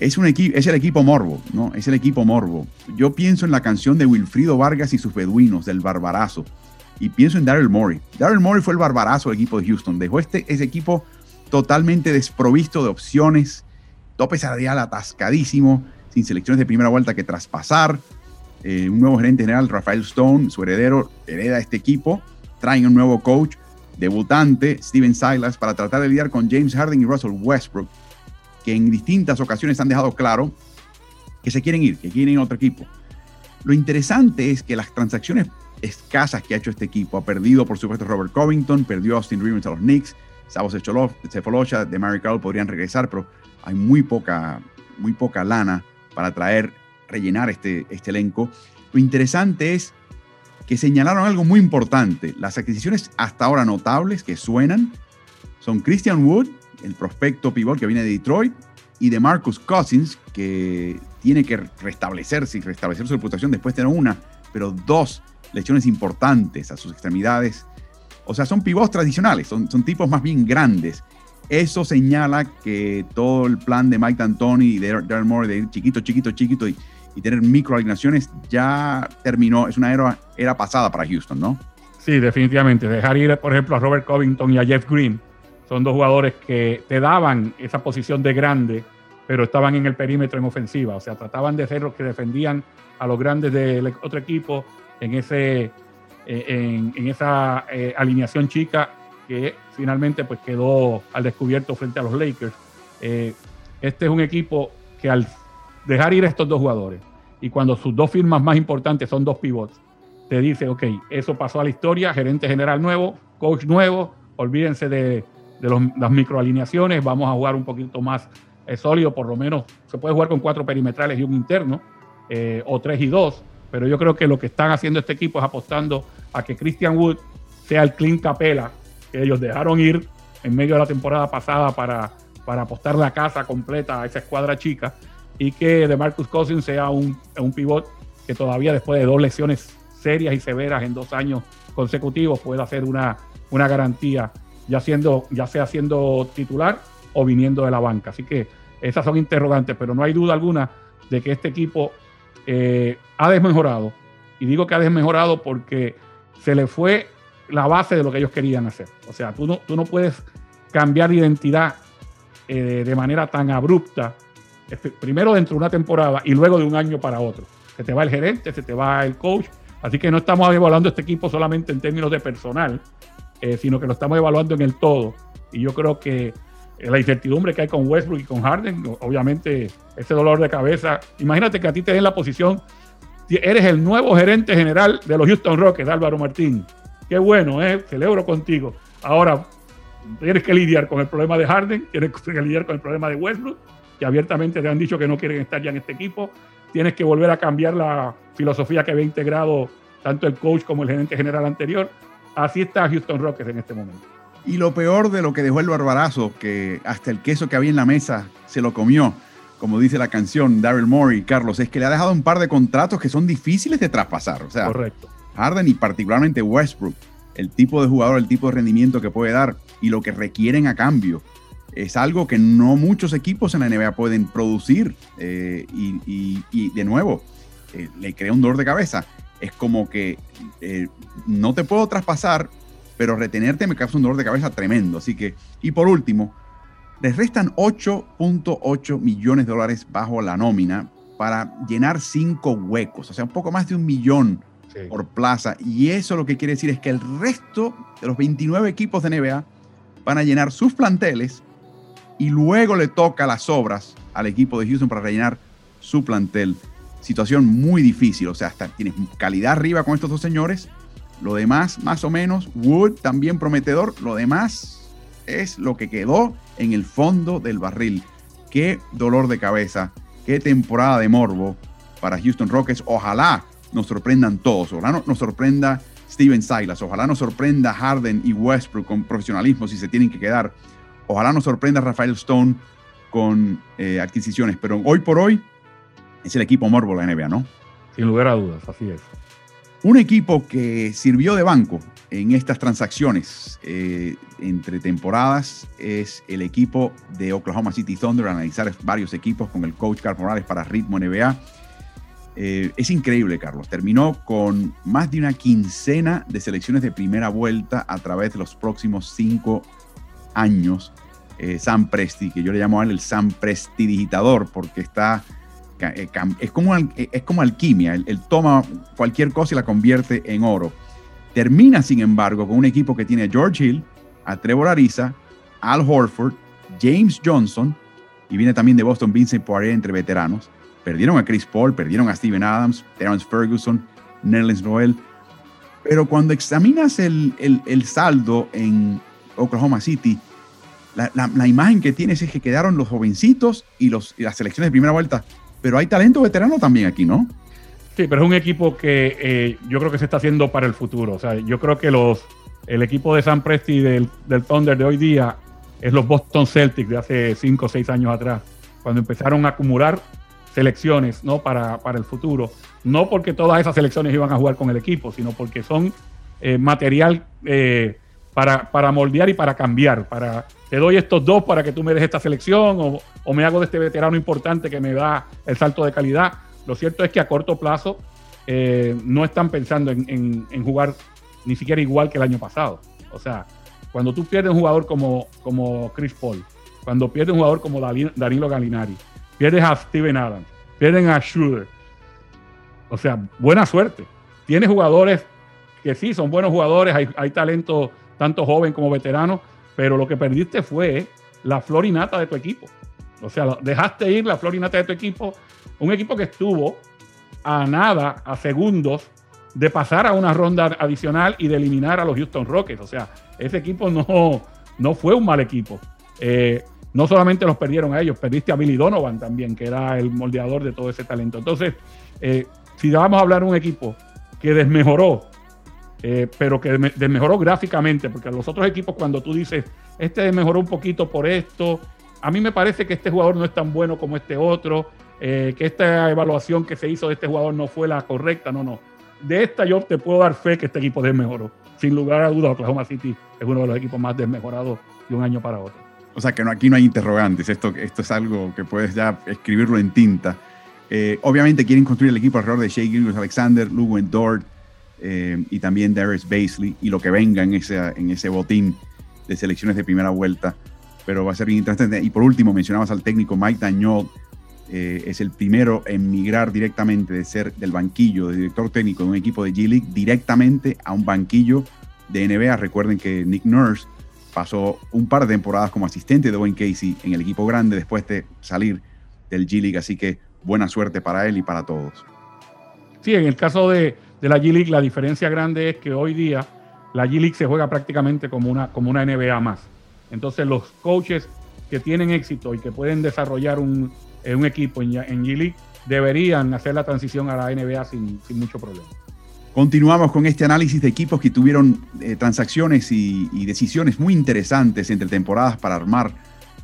es, un es el equipo Morbo, ¿no? Es el equipo Morbo. Yo pienso en la canción de Wilfrido Vargas y sus beduinos, del Barbarazo, y pienso en Daryl Morey. Daryl Morey fue el barbarazo del equipo de Houston. Dejó este, ese equipo totalmente desprovisto de opciones, tope salarial atascadísimo, sin selecciones de primera vuelta que traspasar. Eh, un nuevo gerente general, Rafael Stone, su heredero, hereda este equipo. Traen un nuevo coach, debutante, Steven Silas, para tratar de lidiar con James Harden y Russell Westbrook que en distintas ocasiones han dejado claro que se quieren ir, que quieren ir a otro equipo. Lo interesante es que las transacciones escasas que ha hecho este equipo, ha perdido por supuesto Robert Covington, perdió Austin Rivers a los Knicks, Sabo Cephalosha, de Mary Carroll podrían regresar, pero hay muy poca, muy poca lana para traer, rellenar este, este elenco. Lo interesante es que señalaron algo muy importante. Las adquisiciones hasta ahora notables que suenan son Christian Wood, el prospecto pivot que viene de Detroit, y de Marcus Cousins, que tiene que restablecerse y restablecer su reputación después de no una, pero dos lesiones importantes a sus extremidades. O sea, son pivots tradicionales, son, tipos más bien grandes. Eso señala que todo el plan de Mike D'Antoni y de Darren Moore de ir chiquito, chiquito, chiquito y, y tener microalineaciones ya terminó. Es una era, era pasada para Houston, ¿no? Sí, definitivamente. Dejar ir, por ejemplo, a Robert Covington y a Jeff Green son dos jugadores que te daban esa posición de grande, pero estaban en el perímetro en ofensiva. O sea, trataban de ser los que defendían a los grandes del otro equipo en, ese, eh, en, esa eh, alineación chica que finalmente pues quedó al descubierto frente a los Lakers. Eh, este es un equipo que al dejar ir a estos dos jugadores y cuando sus dos firmas más importantes son dos pivots, te dice, ok, eso pasó a la historia, gerente general nuevo, coach nuevo, olvídense de de las microalineaciones, vamos a jugar un poquito más eh, sólido, por lo menos se puede jugar con cuatro perimetrales y un interno, eh, o tres y dos, pero yo creo que lo que están haciendo este equipo es apostando a que Christian Wood sea el clean capela que ellos dejaron ir en medio de la temporada pasada para, para apostar la casa completa a esa escuadra chica y que de Marcus Cousins sea un, un pivot que todavía después de dos lesiones serias y severas en dos años consecutivos pueda hacer una, una garantía ya, siendo, ya sea siendo titular o viniendo de la banca. Así que esas son interrogantes, pero no hay duda alguna de que este equipo eh, ha desmejorado. Y digo que ha desmejorado porque se le fue la base de lo que ellos querían hacer. O sea, tú no, tú no puedes cambiar de identidad eh, de manera tan abrupta, primero dentro de una temporada y luego de un año para otro. Se te va el gerente, se te va el coach. Así que no estamos evaluando este equipo solamente en términos de personal, eh, sino que lo estamos evaluando en el todo. Y yo creo que eh, la incertidumbre que hay con Westbrook y con Harden, obviamente ese dolor de cabeza. Imagínate que a ti te den la posición, eres el nuevo gerente general de los Houston Rockets, Álvaro Martín. Qué bueno, ¿eh? celebro contigo. Ahora, tienes que lidiar con el problema de Harden, tienes que lidiar con el problema de Westbrook, que abiertamente te han dicho que no quieren estar ya en este equipo. Tienes que volver a cambiar la filosofía que había integrado tanto el coach como el gerente general anterior. Así está Houston Rockets en este momento. Y lo peor de lo que dejó el barbarazo, que hasta el queso que había en la mesa se lo comió, como dice la canción Daryl Morey, Carlos, es que le ha dejado un par de contratos que son difíciles de traspasar. O sea, Correcto. Harden y particularmente Westbrook, el tipo de jugador, el tipo de rendimiento que puede dar y lo que requieren a cambio. Es algo que no muchos equipos en la NBA pueden producir. Eh, y, de nuevo, eh, le crea un dolor de cabeza es como que eh, no te puedo traspasar, pero retenerte me causa un dolor de cabeza tremendo. Así que, y por último, les restan 8.8 millones de dólares bajo la nómina para llenar cinco huecos, o sea, un poco más de un millón por plaza. Y eso lo que quiere decir es que el resto de los 29 equipos de NBA van a llenar sus planteles y luego le toca las obras al equipo de Houston para rellenar su plantel situación muy difícil. O sea, hasta tienes calidad arriba con estos dos señores. Lo demás, más o menos. Wood también prometedor. Lo demás es lo que quedó en el fondo del barril. Qué dolor de cabeza. Qué temporada de morbo para Houston Rockets. Ojalá nos sorprendan todos. Ojalá nos sorprenda Steven Silas. Ojalá nos sorprenda Harden y Westbrook con profesionalismo si se tienen que quedar. Ojalá nos sorprenda Rafael Stone con eh, adquisiciones. Pero hoy por hoy es el equipo morbo de la NBA, ¿no? Sin lugar a dudas, así es. Un equipo que sirvió de banco en estas transacciones eh, entre temporadas es el equipo de Oklahoma City Thunder, analizar varios equipos con el coach Carl Morales para Ritmo NBA. Eh, es increíble, Carlos. Terminó con más de una quincena de selecciones de primera vuelta a través de los próximos cinco años. Eh, Sam Presti, que yo le llamo a él el Sam Presti digitador, porque está es como, eh, es como alquimia, él, toma cualquier cosa y la convierte en oro. Termina, sin embargo, con un equipo que tiene a George Hill, a Trevor Ariza, Al Horford, James Johnson, y viene también de Boston Vincent Poirier entre veteranos. Perdieron a Chris Paul, perdieron a Steven Adams, Terence Ferguson, Nerlens Noel. Pero cuando examinas el, saldo en Oklahoma City, la, imagen que tienes es que quedaron los jovencitos y, los, y las selecciones de primera vuelta pero hay talento veterano también aquí, ¿no? Sí, pero es un equipo que eh, yo creo que se está haciendo para el futuro. O sea, yo creo que los, el equipo de San Presti del, del Thunder de hoy día es los Boston Celtics de hace 5 o 6 años atrás, cuando empezaron a acumular selecciones ¿no? para, para el futuro. No porque todas esas selecciones iban a jugar con el equipo, sino porque son eh, material eh, para, para moldear y para cambiar, para te doy estos dos para que tú me des esta selección o, me hago de este veterano importante que me da el salto de calidad. Lo cierto es que a corto plazo eh, no están pensando en, jugar ni siquiera igual que el año pasado. O sea, cuando tú pierdes un jugador como, como Chris Paul, cuando pierdes un jugador como Danilo Galinari, pierdes a Steven Adams, pierden a Schroeder. O sea, buena suerte. Tienes jugadores que sí, son buenos jugadores, hay, hay talento tanto joven como veterano, pero lo que perdiste fue la florinata de tu equipo. O sea, dejaste ir la florinata de tu equipo, un equipo que estuvo a nada, a segundos de pasar a una ronda adicional y de eliminar a los Houston Rockets. O sea, ese equipo no, no fue un mal equipo. Eh, no solamente los perdieron a ellos, perdiste a Billy Donovan también, que era el moldeador de todo ese talento. Entonces, eh, si vamos a hablar de un equipo que desmejoró eh, pero que desmejoró gráficamente, porque los otros equipos cuando tú dices, este desmejoró un poquito por esto, a mí me parece que este jugador no es tan bueno como este otro, eh, que esta evaluación que se hizo de este jugador no fue la correcta, no, no. De esta yo te puedo dar fe que este equipo desmejoró. Sin lugar a dudas, Oklahoma City es uno de los equipos más desmejorados de un año para otro. O sea que no, aquí no hay interrogantes, esto, esto es algo que puedes ya escribirlo en tinta. Eh, obviamente quieren construir el equipo alrededor de Shea Gilgis Alexander, Lugo Dort, eh, y también Darius Basley y lo que venga en ese, en ese botín de selecciones de primera vuelta. Pero va a ser bien interesante. Y por último, mencionabas al técnico Mike Dañol. Eh, es el primero en migrar directamente de ser del banquillo, de director técnico de un equipo de G-League, directamente a un banquillo de NBA. Recuerden que Nick Nurse pasó un par de temporadas como asistente de Wayne Casey en el equipo grande después de salir del G-League. Así que buena suerte para él y para todos. Sí, en el caso de, de la G-League, la diferencia grande es que hoy día la G-League se juega prácticamente como una, como una NBA más. Entonces los coaches que tienen éxito y que pueden desarrollar un, eh, un equipo en, en G-League deberían hacer la transición a la NBA sin, sin, mucho problema. Continuamos con este análisis de equipos que tuvieron eh, transacciones y, decisiones muy interesantes entre temporadas para armar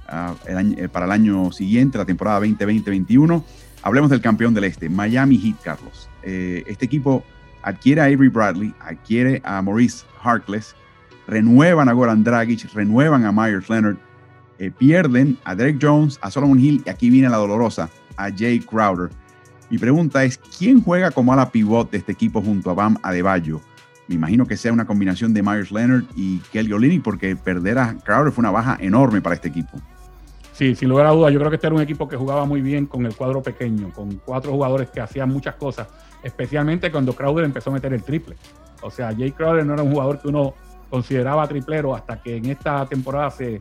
año, eh, para el año siguiente, la temporada 2020-21. Hablemos del campeón del este, Miami Heat, Carlos. este equipo adquiere a Avery Bradley, adquiere a Maurice Harkless, renuevan a Goran Dragic, renuevan a Myers Leonard, eh, pierden a Derek Jones, a Solomon Hill y aquí viene la dolorosa, a Jay Crowder. Mi pregunta es, ¿quién juega como ala pivot de este equipo junto a Bam Adebayo? Me imagino que sea una combinación de Myers Leonard y Kelly Olynyk porque perder a Crowder fue una baja enorme para este equipo. Sí, sin lugar a dudas, yo creo que este era un equipo que jugaba muy bien con el cuadro pequeño, con cuatro jugadores que hacían muchas cosas especialmente cuando Crowder empezó a meter el triple. O sea, Jay Crowder no era un jugador que uno consideraba triplero hasta que en esta temporada se,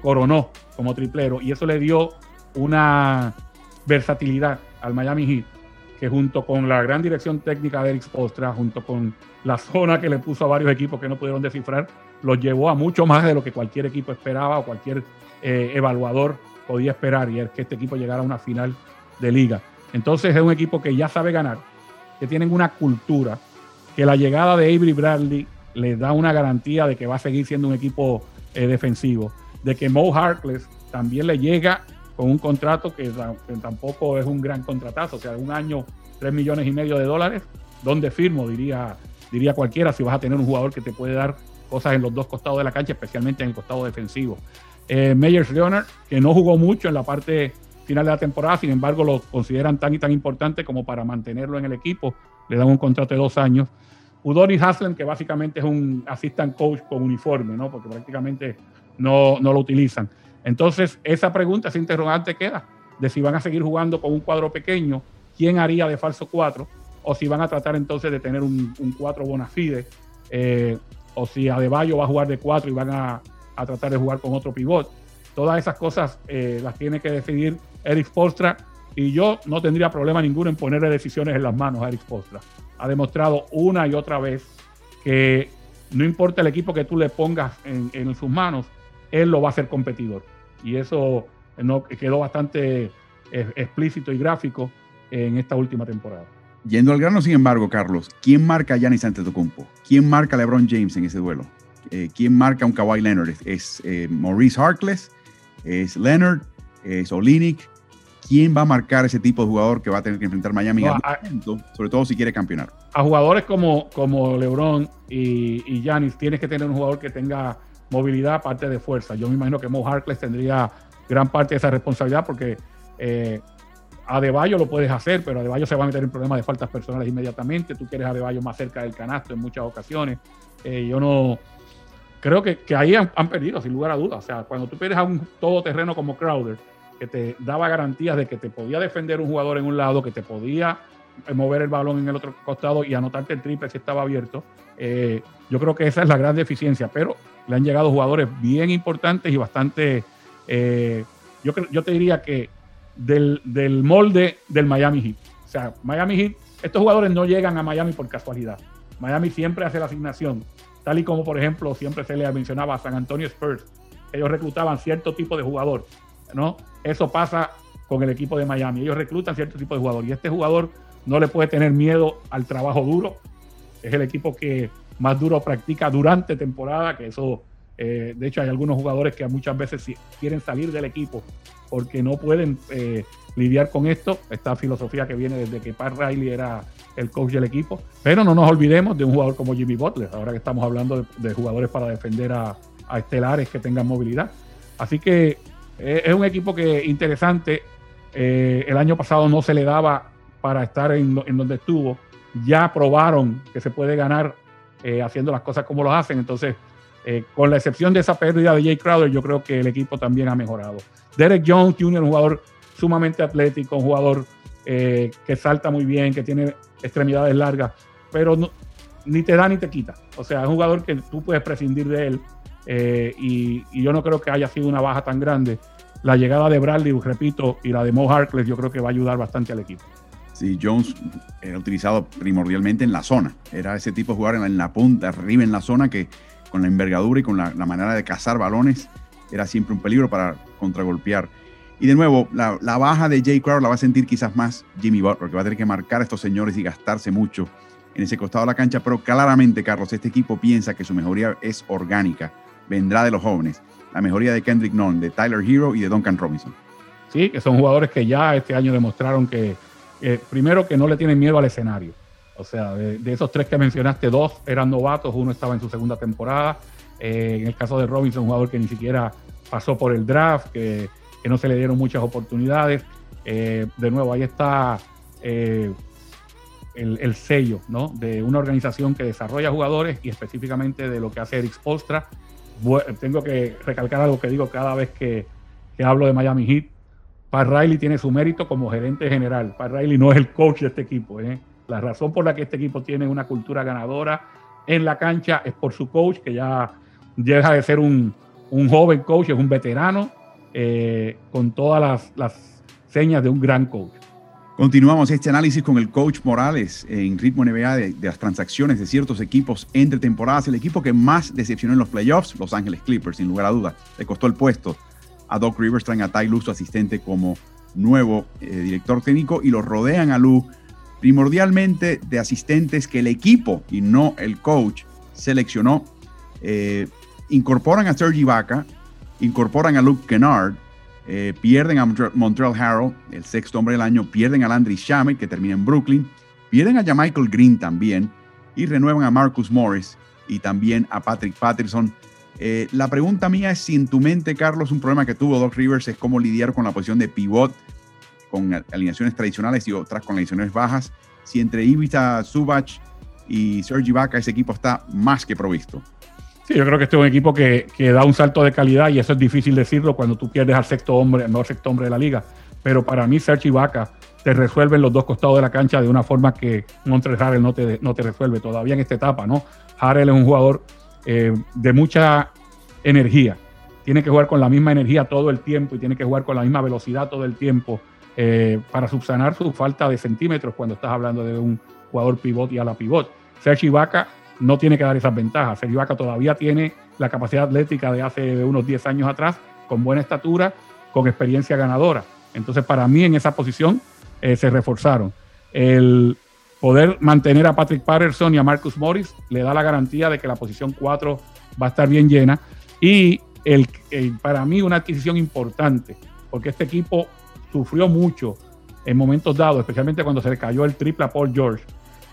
coronó como triplero y eso le dio una versatilidad al Miami Heat que junto con la gran dirección técnica de Eric Postra, junto con la zona que le puso a varios equipos que no pudieron descifrar, los llevó a mucho más de lo que cualquier equipo esperaba o cualquier eh, evaluador podía esperar, y es que este equipo llegara a una final de liga. Entonces es un equipo que ya sabe ganar, que tienen una cultura, que la llegada de Avery Bradley les da una garantía de que va a seguir siendo un equipo eh, defensivo, de que Mo Harkless también le llega con un contrato que, tampoco es un gran contratazo, o sea, un año, tres millones y medio de dólares, dónde firmo, diría, diría cualquiera, si vas a tener un jugador que te puede dar cosas en los dos costados de la cancha, especialmente en el costado defensivo. Eh, Meyers Leonard, que no jugó mucho en la parte final de la temporada, sin embargo lo consideran tan y tan importante como para mantenerlo en el equipo, le dan un contrato de dos años. Udonis Haslem, que básicamente es un assistant coach con uniforme, ¿no? porque prácticamente no, no lo utilizan. Entonces, esa pregunta, ese interrogante queda de si van a seguir jugando con un cuadro pequeño, quién haría de falso 4, o si van a tratar entonces de tener un, un 4 bona eh, o si Adebayo va a jugar de 4 y van a, a, tratar de jugar con otro pivot. Todas esas cosas eh, las tiene que decidir Eric Postra y yo no tendría problema ninguno en ponerle decisiones en las manos a Eric Postra. Ha demostrado una y otra vez que no importa el equipo que tú le pongas en, sus manos, él lo va a hacer competidor. Y eso no, quedó bastante eh, explícito y gráfico en esta última temporada. Yendo al grano, sin embargo, Carlos, ¿quién marca a Giannis Antetokounmpo? ¿Quién marca a LeBron James en ese duelo? Eh, ¿Quién marca a un Kawhi Leonard? ¿Es eh, Maurice Harkless? ¿Es Leonard? ¿Es Olinick? ¿Quién va a marcar ese tipo de jugador que va a tener que enfrentar Miami no, a, momento, sobre todo si quiere campeonar? A jugadores como, como LeBron y Giannis tienes que tener un jugador que tenga movilidad aparte de fuerza. Yo me imagino que Mo Harkless tendría gran parte de esa responsabilidad porque eh, a Deballo lo puedes hacer, pero a Deballo se va a meter en problemas de faltas personales inmediatamente. Tú quieres a Deballo más cerca del canasto en muchas ocasiones. Eh, yo no. Creo que, que ahí han, perdido, sin lugar a dudas. O sea, cuando tú pierdes a un todoterreno como Crowder, que te daba garantías de que te podía defender un jugador en un lado, que te podía mover el balón en el otro costado y anotarte el triple si estaba abierto. Eh, yo creo que esa es la gran deficiencia, pero le han llegado jugadores bien importantes y bastante, eh, yo, yo te diría que del, del, molde del Miami Heat. O sea, Miami Heat, estos jugadores no llegan a Miami por casualidad. Miami siempre hace la asignación, tal y como por ejemplo siempre se le mencionaba a San Antonio Spurs. Ellos reclutaban cierto tipo de jugador, ¿no? Eso pasa con el equipo de Miami. Ellos reclutan cierto tipo de jugador y este jugador no le puede tener miedo al trabajo duro. Es el equipo que más duro practica durante temporada, que eso, eh, de hecho hay algunos jugadores que muchas veces quieren salir del equipo porque no pueden eh, lidiar con esto, esta filosofía que viene desde que Pat Riley era el coach del equipo, pero no nos olvidemos de un jugador como Jimmy Butler, ahora que estamos hablando de, jugadores para defender a, estelares que tengan movilidad. Así que eh, es un equipo que interesante, eh, el año pasado no se le daba para estar en, en donde estuvo, ya probaron que se puede ganar haciendo las cosas como lo hacen. Entonces, eh, con la excepción de esa pérdida de Jay Crowder, yo creo que el equipo también ha mejorado. Derek Jones Jr., un jugador sumamente atlético, un jugador eh, que salta muy bien, que tiene extremidades largas, pero no, ni te da ni te quita. O sea, es un jugador que tú puedes prescindir de él eh, y, yo no creo que haya sido una baja tan grande. La llegada de Bradley, repito, y la de Mo Harkless, yo creo que va a ayudar bastante al equipo. Sí, Jones era utilizado primordialmente en la zona. Era ese tipo de la, en la punta, arriba en la zona, que con la envergadura y con la, manera de cazar balones era siempre un peligro para contragolpear. Y de nuevo, la, la, baja de Jay Crowder la va a sentir quizás más Jimmy Butler, que va a tener que marcar a estos señores y gastarse mucho en ese costado de la cancha. Pero claramente, Carlos, este equipo piensa que su mejoría es orgánica, vendrá de los jóvenes. La mejoría de Kendrick Nunn, de Tyler Hero y de Duncan Robinson. Sí, que son jugadores que ya este año demostraron que eh, primero que no le tienen miedo al escenario. O sea, de, esos tres que mencionaste, dos eran novatos, uno estaba en su segunda temporada. Eh, en el caso de Robinson, un jugador que ni siquiera pasó por el draft, que, no se le dieron muchas oportunidades. Eh, de nuevo, ahí está eh, el, el, sello ¿no? de una organización que desarrolla jugadores y específicamente de lo que hace Eric Spolstra. Tengo que recalcar algo que digo cada vez que hablo de Miami Heat Pat Riley tiene su mérito como gerente general. Pat Riley no es el coach de este equipo. ¿eh? La razón por la que este equipo tiene una cultura ganadora en la cancha es por su coach, que ya deja de ser un, un joven coach, es un veterano, eh, con todas las, las, señas de un gran coach. Continuamos este análisis con el coach Morales en ritmo NBA de, de, las transacciones de ciertos equipos entre temporadas. El equipo que más decepcionó en los playoffs, Los Ángeles Clippers, sin lugar a dudas. Le costó el puesto a Doc Rivers, traen a Ty Lue, su asistente, como nuevo eh, director técnico y lo rodean a Lu primordialmente de asistentes que el equipo y no el coach seleccionó. Eh, incorporan a Sergi Vaca, incorporan a Luke Kennard, eh, pierden a Montreal Harrell, el sexto hombre del año, pierden a Landry Shamet, que termina en Brooklyn, Pierden a Michael Green también y renuevan a Marcus Morris y también a Patrick Patterson. Eh, la pregunta mía es si en tu mente, Carlos, un problema que tuvo Doc Rivers es cómo lidiar con la posición de pivot, con alineaciones tradicionales y otras con alineaciones bajas. Si entre Ibiza, Subach y Sergi Vaca ese equipo está más que provisto. Sí, yo creo que este es un equipo que, que, da un salto de calidad y eso es difícil decirlo cuando tú pierdes al sexto hombre, al mejor sexto hombre de la liga. Pero para mí, Sergi Vaca te resuelve los dos costados de la cancha de una forma que Montres Harrell no te, no te resuelve todavía en esta etapa, ¿no? Harrell es un jugador eh, de mucha energía. Tiene que jugar con la misma energía todo el tiempo y tiene que jugar con la misma velocidad todo el tiempo eh, para subsanar su falta de centímetros cuando estás hablando de un jugador pivot y a la pivot. Sergi Ibaka no tiene que dar esas ventajas. Sergio Vaca todavía tiene la capacidad atlética de hace unos 10 años atrás, con buena estatura, con experiencia ganadora. Entonces, para mí en esa posición eh, se reforzaron. El poder mantener a Patrick Patterson y a Marcus Morris le da la garantía de que la posición 4 va a estar bien llena. Y el, para mí una adquisición importante, porque este equipo sufrió mucho en momentos dados, especialmente cuando se le cayó el triple a Paul George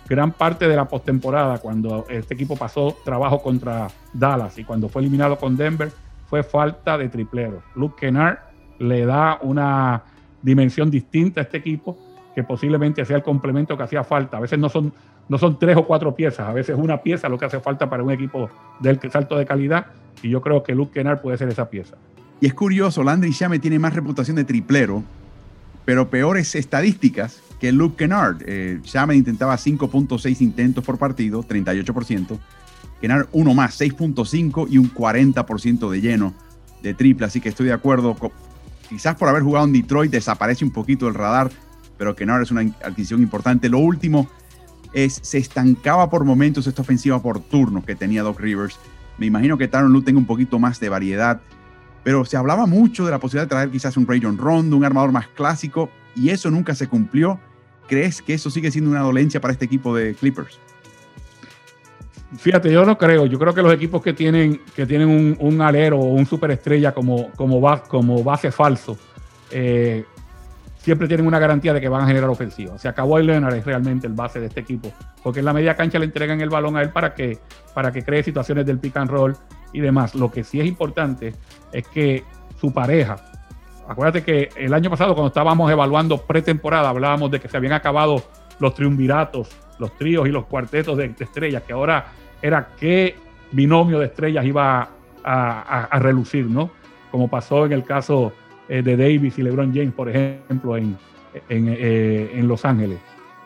gran parte de la postemporada, cuando este equipo pasó trabajo contra Dallas y cuando fue eliminado con Denver, fue falta de tripleros. Luke Kennard le da una dimensión distinta a este equipo que posiblemente sea el complemento que hacía falta. A veces no son, no son tres o cuatro piezas, a veces una pieza lo que hace falta para un equipo del salto de calidad y yo creo que Luke Kennard puede ser esa pieza. Y es curioso, Landry Shame tiene más reputación de triplero, pero peores estadísticas que Luke Kennard. Eh, intentaba 5.6 intentos por partido, 38%. Kennard uno más, 6.5 y un 40% de lleno de triple. Así que estoy de acuerdo. quizás por haber jugado en Detroit desaparece un poquito el radar, pero Kennard es una adquisición importante. Lo último es, se estancaba por momentos esta ofensiva por turnos que tenía Doc Rivers. Me imagino que Taron Lu tenga un poquito más de variedad, pero se hablaba mucho de la posibilidad de traer quizás un Rayon Rondo, un armador más clásico y eso nunca se cumplió. ¿Crees que eso sigue siendo una dolencia para este equipo de Clippers? Fíjate, yo no creo. Yo creo que los equipos que tienen, que tienen un, alero o un superestrella como, como, como base falso, eh, siempre tienen una garantía de que van a generar ofensiva. O sea, Kawhi Leonard es realmente el base de este equipo, porque en la media cancha le entregan el balón a él para que, para que cree situaciones del pick and roll y demás. Lo que sí es importante es que su pareja, Acuérdate que el año pasado, cuando estábamos evaluando pretemporada, hablábamos de que se habían acabado los triunviratos, los tríos y los cuartetos de, estrellas, que ahora era qué binomio de estrellas iba a, relucir, ¿no? Como pasó en el caso eh, de Davis y LeBron James, por ejemplo, en, eh, en, Los Ángeles,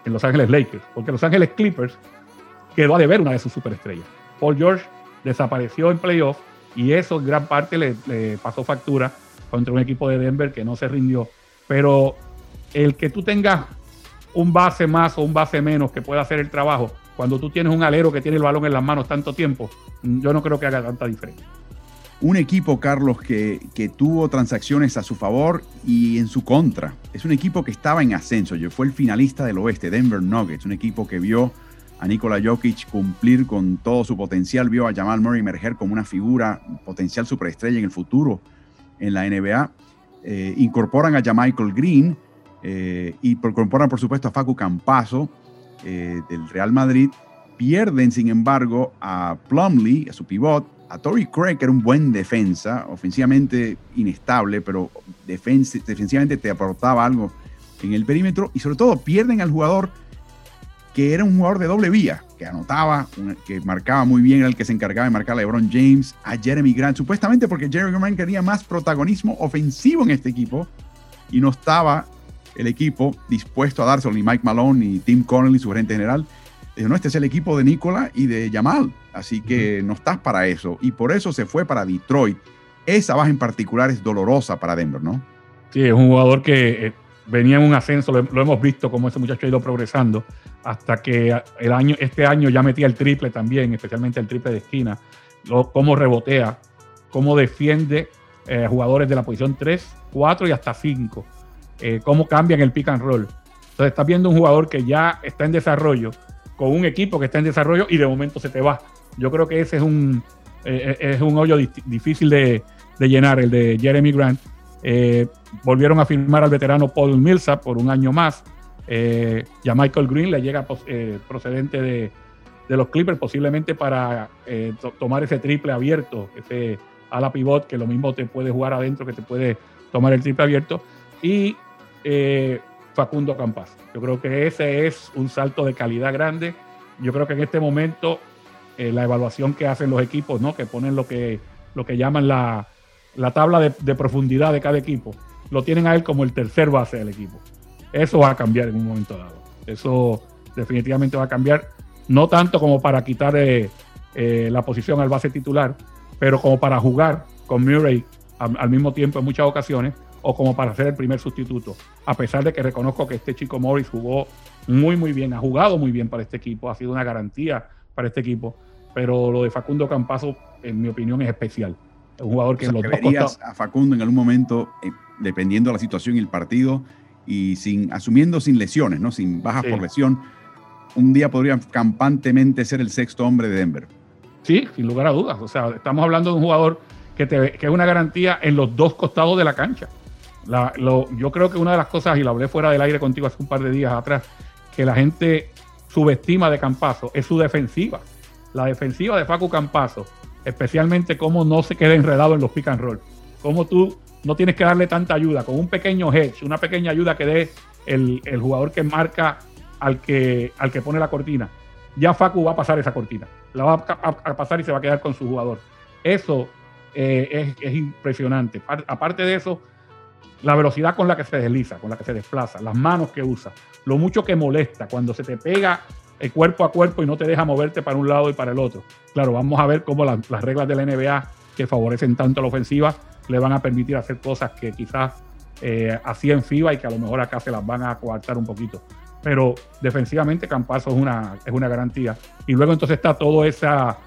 en Los Ángeles Lakers, porque Los Ángeles Clippers quedó a deber una de sus superestrellas. Paul George desapareció en playoff y eso en gran parte le pasó factura contra un equipo de Denver que no se rindió. Pero el que tú tengas un base más o un base menos que pueda hacer el trabajo, cuando tú tienes un alero que tiene el balón en las manos tanto tiempo, yo no creo que haga tanta diferencia. Un equipo, Carlos, que, que, tuvo transacciones a su favor y en su contra. Es un equipo que estaba en ascenso. Fue el finalista del oeste, Denver Nuggets. Un equipo que vio a Nikola Jokic cumplir con todo su potencial. Vio a Jamal Murray emerger como una figura potencial superestrella en el futuro en la NBA. Eh, incorporan a Michael Green eh, y incorporan, por supuesto, a Facu Campazo eh, del Real Madrid. Pierden, sin embargo, a Plumlee, a su pivot, a Tory Craig, que era un buen defensa, ofensivamente inestable, pero defensivamente te aportaba algo en el perímetro. Y sobre todo, pierden al jugador que era un jugador de doble vía, que anotaba, que marcaba muy bien, era el que se encargaba de marcar a LeBron James, a Jeremy Grant, supuestamente porque Jeremy Grant quería más protagonismo ofensivo en este equipo y no estaba el equipo dispuesto a dárselo, ni Mike Malone, ni Tim Connelly, su gerente general. Dijo, no, este es el equipo de Nicola y de Jamal, así que no estás para eso. Y por eso se fue para Detroit. Esa baja en particular es dolorosa para Denver, ¿no? Sí, es un jugador que eh, venía en un ascenso, lo, hemos visto como ese muchacho ha ido progresando hasta que el año, este año ya metía el triple también, especialmente el triple de esquina, lo, cómo rebotea, cómo defiende eh, jugadores de la posición 3, 4 y hasta 5, eh, cómo cambian el pick and roll. Entonces estás viendo un jugador que ya está en desarrollo, con un equipo que está en desarrollo y de momento se te va. Yo creo que ese es un, eh, es un hoyo difícil de, de llenar, el de Jeremy Grant eh, volvieron a firmar al veterano Paul Millsap por un año más. Eh, ya Michael Green le llega eh, procedente de, los Clippers, posiblemente para tomar ese triple abierto, ese ala pivot que lo mismo te puede jugar adentro, que te puede tomar el triple abierto. Y Facundo Campas. Yo creo que ese es un salto de calidad grande. Yo creo que en este momento la evaluación que hacen los equipos, ¿no? que ponen lo que, lo que llaman la, tabla de, de profundidad de cada equipo, lo tienen a él como el tercer base del equipo. Eso va a cambiar en un momento dado. Eso definitivamente va a cambiar, no tanto como para quitar eh, eh, la posición al base titular, pero como para jugar con Murray al, mismo tiempo en muchas ocasiones, o como para ser el primer sustituto. A pesar de que reconozco que este chico Morris jugó muy, muy bien, ha jugado muy bien para este equipo, ha sido una garantía para este equipo, pero lo de Facundo Campazo, en mi opinión, es especial. Un jugador que en los dos a Facundo en algún momento, eh, dependiendo de la situación y el partido, y sin, asumiendo sin lesiones, ¿no? sin bajas por lesión, un día podría campantemente ser el sexto hombre de Denver. Sí, sin lugar a dudas. O sea, estamos hablando de un jugador que, te, que es una garantía en los dos costados de la cancha. yo creo que una de las cosas, y lo hablé fuera del aire contigo hace un par de días atrás, que la gente subestima de Campazo es su defensiva. La defensiva de Facu Campazo, especialmente cómo no se queda enredado en los pick and roll. Cómo tú no tienes que darle tanta ayuda, con un pequeño hedge, una pequeña ayuda que dé el, jugador que marca al que, al que pone la cortina, ya Facu va a pasar esa cortina, la va a, pasar y se va a quedar con su jugador. Eso eh, es, impresionante. Aparte de eso, la velocidad con la que se desliza, con la que se desplaza, las manos que usa, lo mucho que molesta cuando se te pega el cuerpo a cuerpo y no te deja moverte para un lado y para el otro. Claro, vamos a ver cómo las reglas de la NBA que favorecen tanto la ofensiva le van a permitir hacer cosas que quizás eh, hacía FIBA y que a lo mejor acá se las van a coartar un poquito. Pero defensivamente Campazo es una, es una garantía. Y luego entonces está toda esa,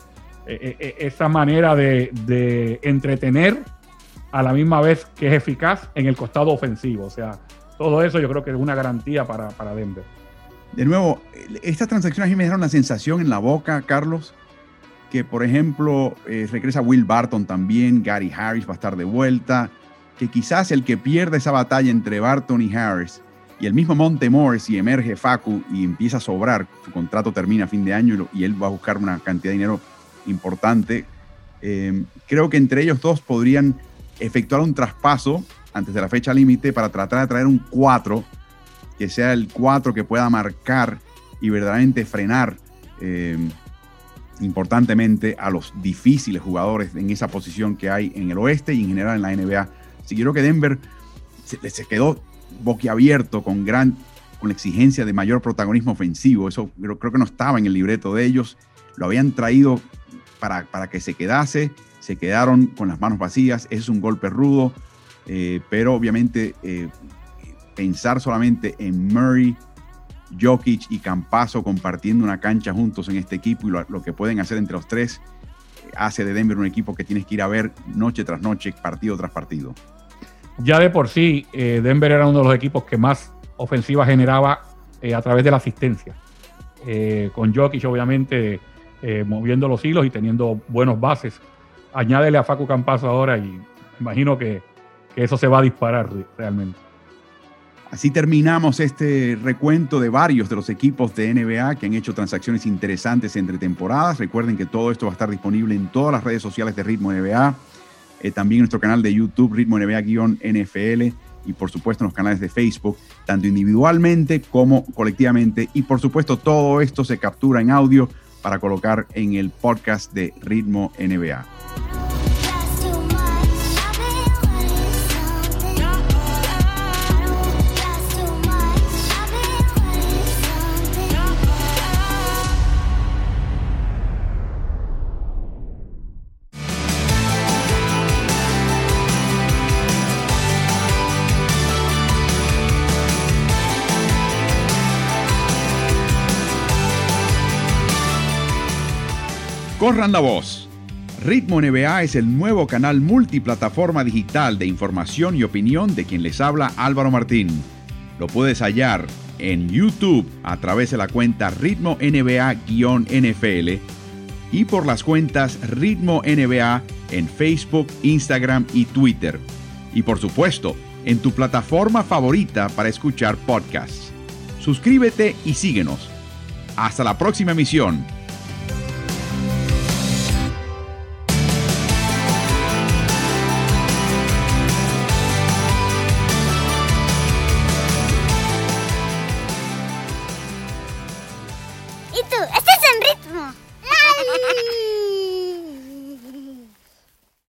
eh, eh, esa manera de, entretener a la misma vez que es eficaz en el costado ofensivo. O sea, todo eso yo creo que es una garantía para, para Denver. De nuevo, estas transacciones a mí me dieron la sensación en la boca, Carlos, que por ejemplo eh, regresa Will Barton también, Gary Harris va a estar de vuelta, que quizás el que pierde esa batalla entre Barton y Harris y el mismo Montemore si emerge Facu y empieza a sobrar, su contrato termina a fin de año y él va a buscar una cantidad de dinero importante, eh, creo que entre ellos dos podrían efectuar un traspaso antes de la fecha límite para tratar de traer un 4, que sea el 4 que pueda marcar y verdaderamente frenar eh, importantemente a los difíciles jugadores en esa posición que hay en el oeste y en general en la NBA. Si quiero que Denver se, quedó boquiabierto con gran con la exigencia de mayor protagonismo ofensivo. Eso creo, creo, que no estaba en el libreto de ellos. Lo habían traído para, para que se quedase. Se quedaron con las manos vacías. Es un golpe rudo. Eh, pero obviamente eh, pensar solamente en Murray, Jokic y Campazo compartiendo una cancha juntos en este equipo y lo, que pueden hacer entre los tres eh, hace de Denver un equipo que tienes que ir a ver noche tras noche, partido tras partido. Ya de por sí, eh, Denver era uno de los equipos que más ofensiva generaba eh, a través de la asistencia. con Jokic, obviamente, moviendo los hilos y teniendo buenos bases. Añádele a Facu Campazo ahora y imagino que eso se va a disparar realmente. Así terminamos este recuento de varios de los equipos de NBA que han hecho transacciones interesantes entre temporadas. Recuerden que todo esto va a estar disponible en todas las redes sociales de Ritmo NBA, eh, también nuestro canal de YouTube, Ritmo NBA-NFL, y por supuesto en los canales de Facebook, tanto individualmente como colectivamente. Y por supuesto todo esto se captura en audio para colocar en el podcast de Ritmo NBA. Corran la voz. Ritmo NBA es el nuevo canal multiplataforma digital de información y opinión de quien les habla Álvaro Martín. Lo puedes hallar en YouTube a través de la cuenta Ritmo NBA-NFL y por las cuentas Ritmo NBA en Facebook, Instagram y Twitter. Y por supuesto, en tu plataforma favorita para escuchar podcasts. suscríbete y síguenos. Hasta la próxima emisión.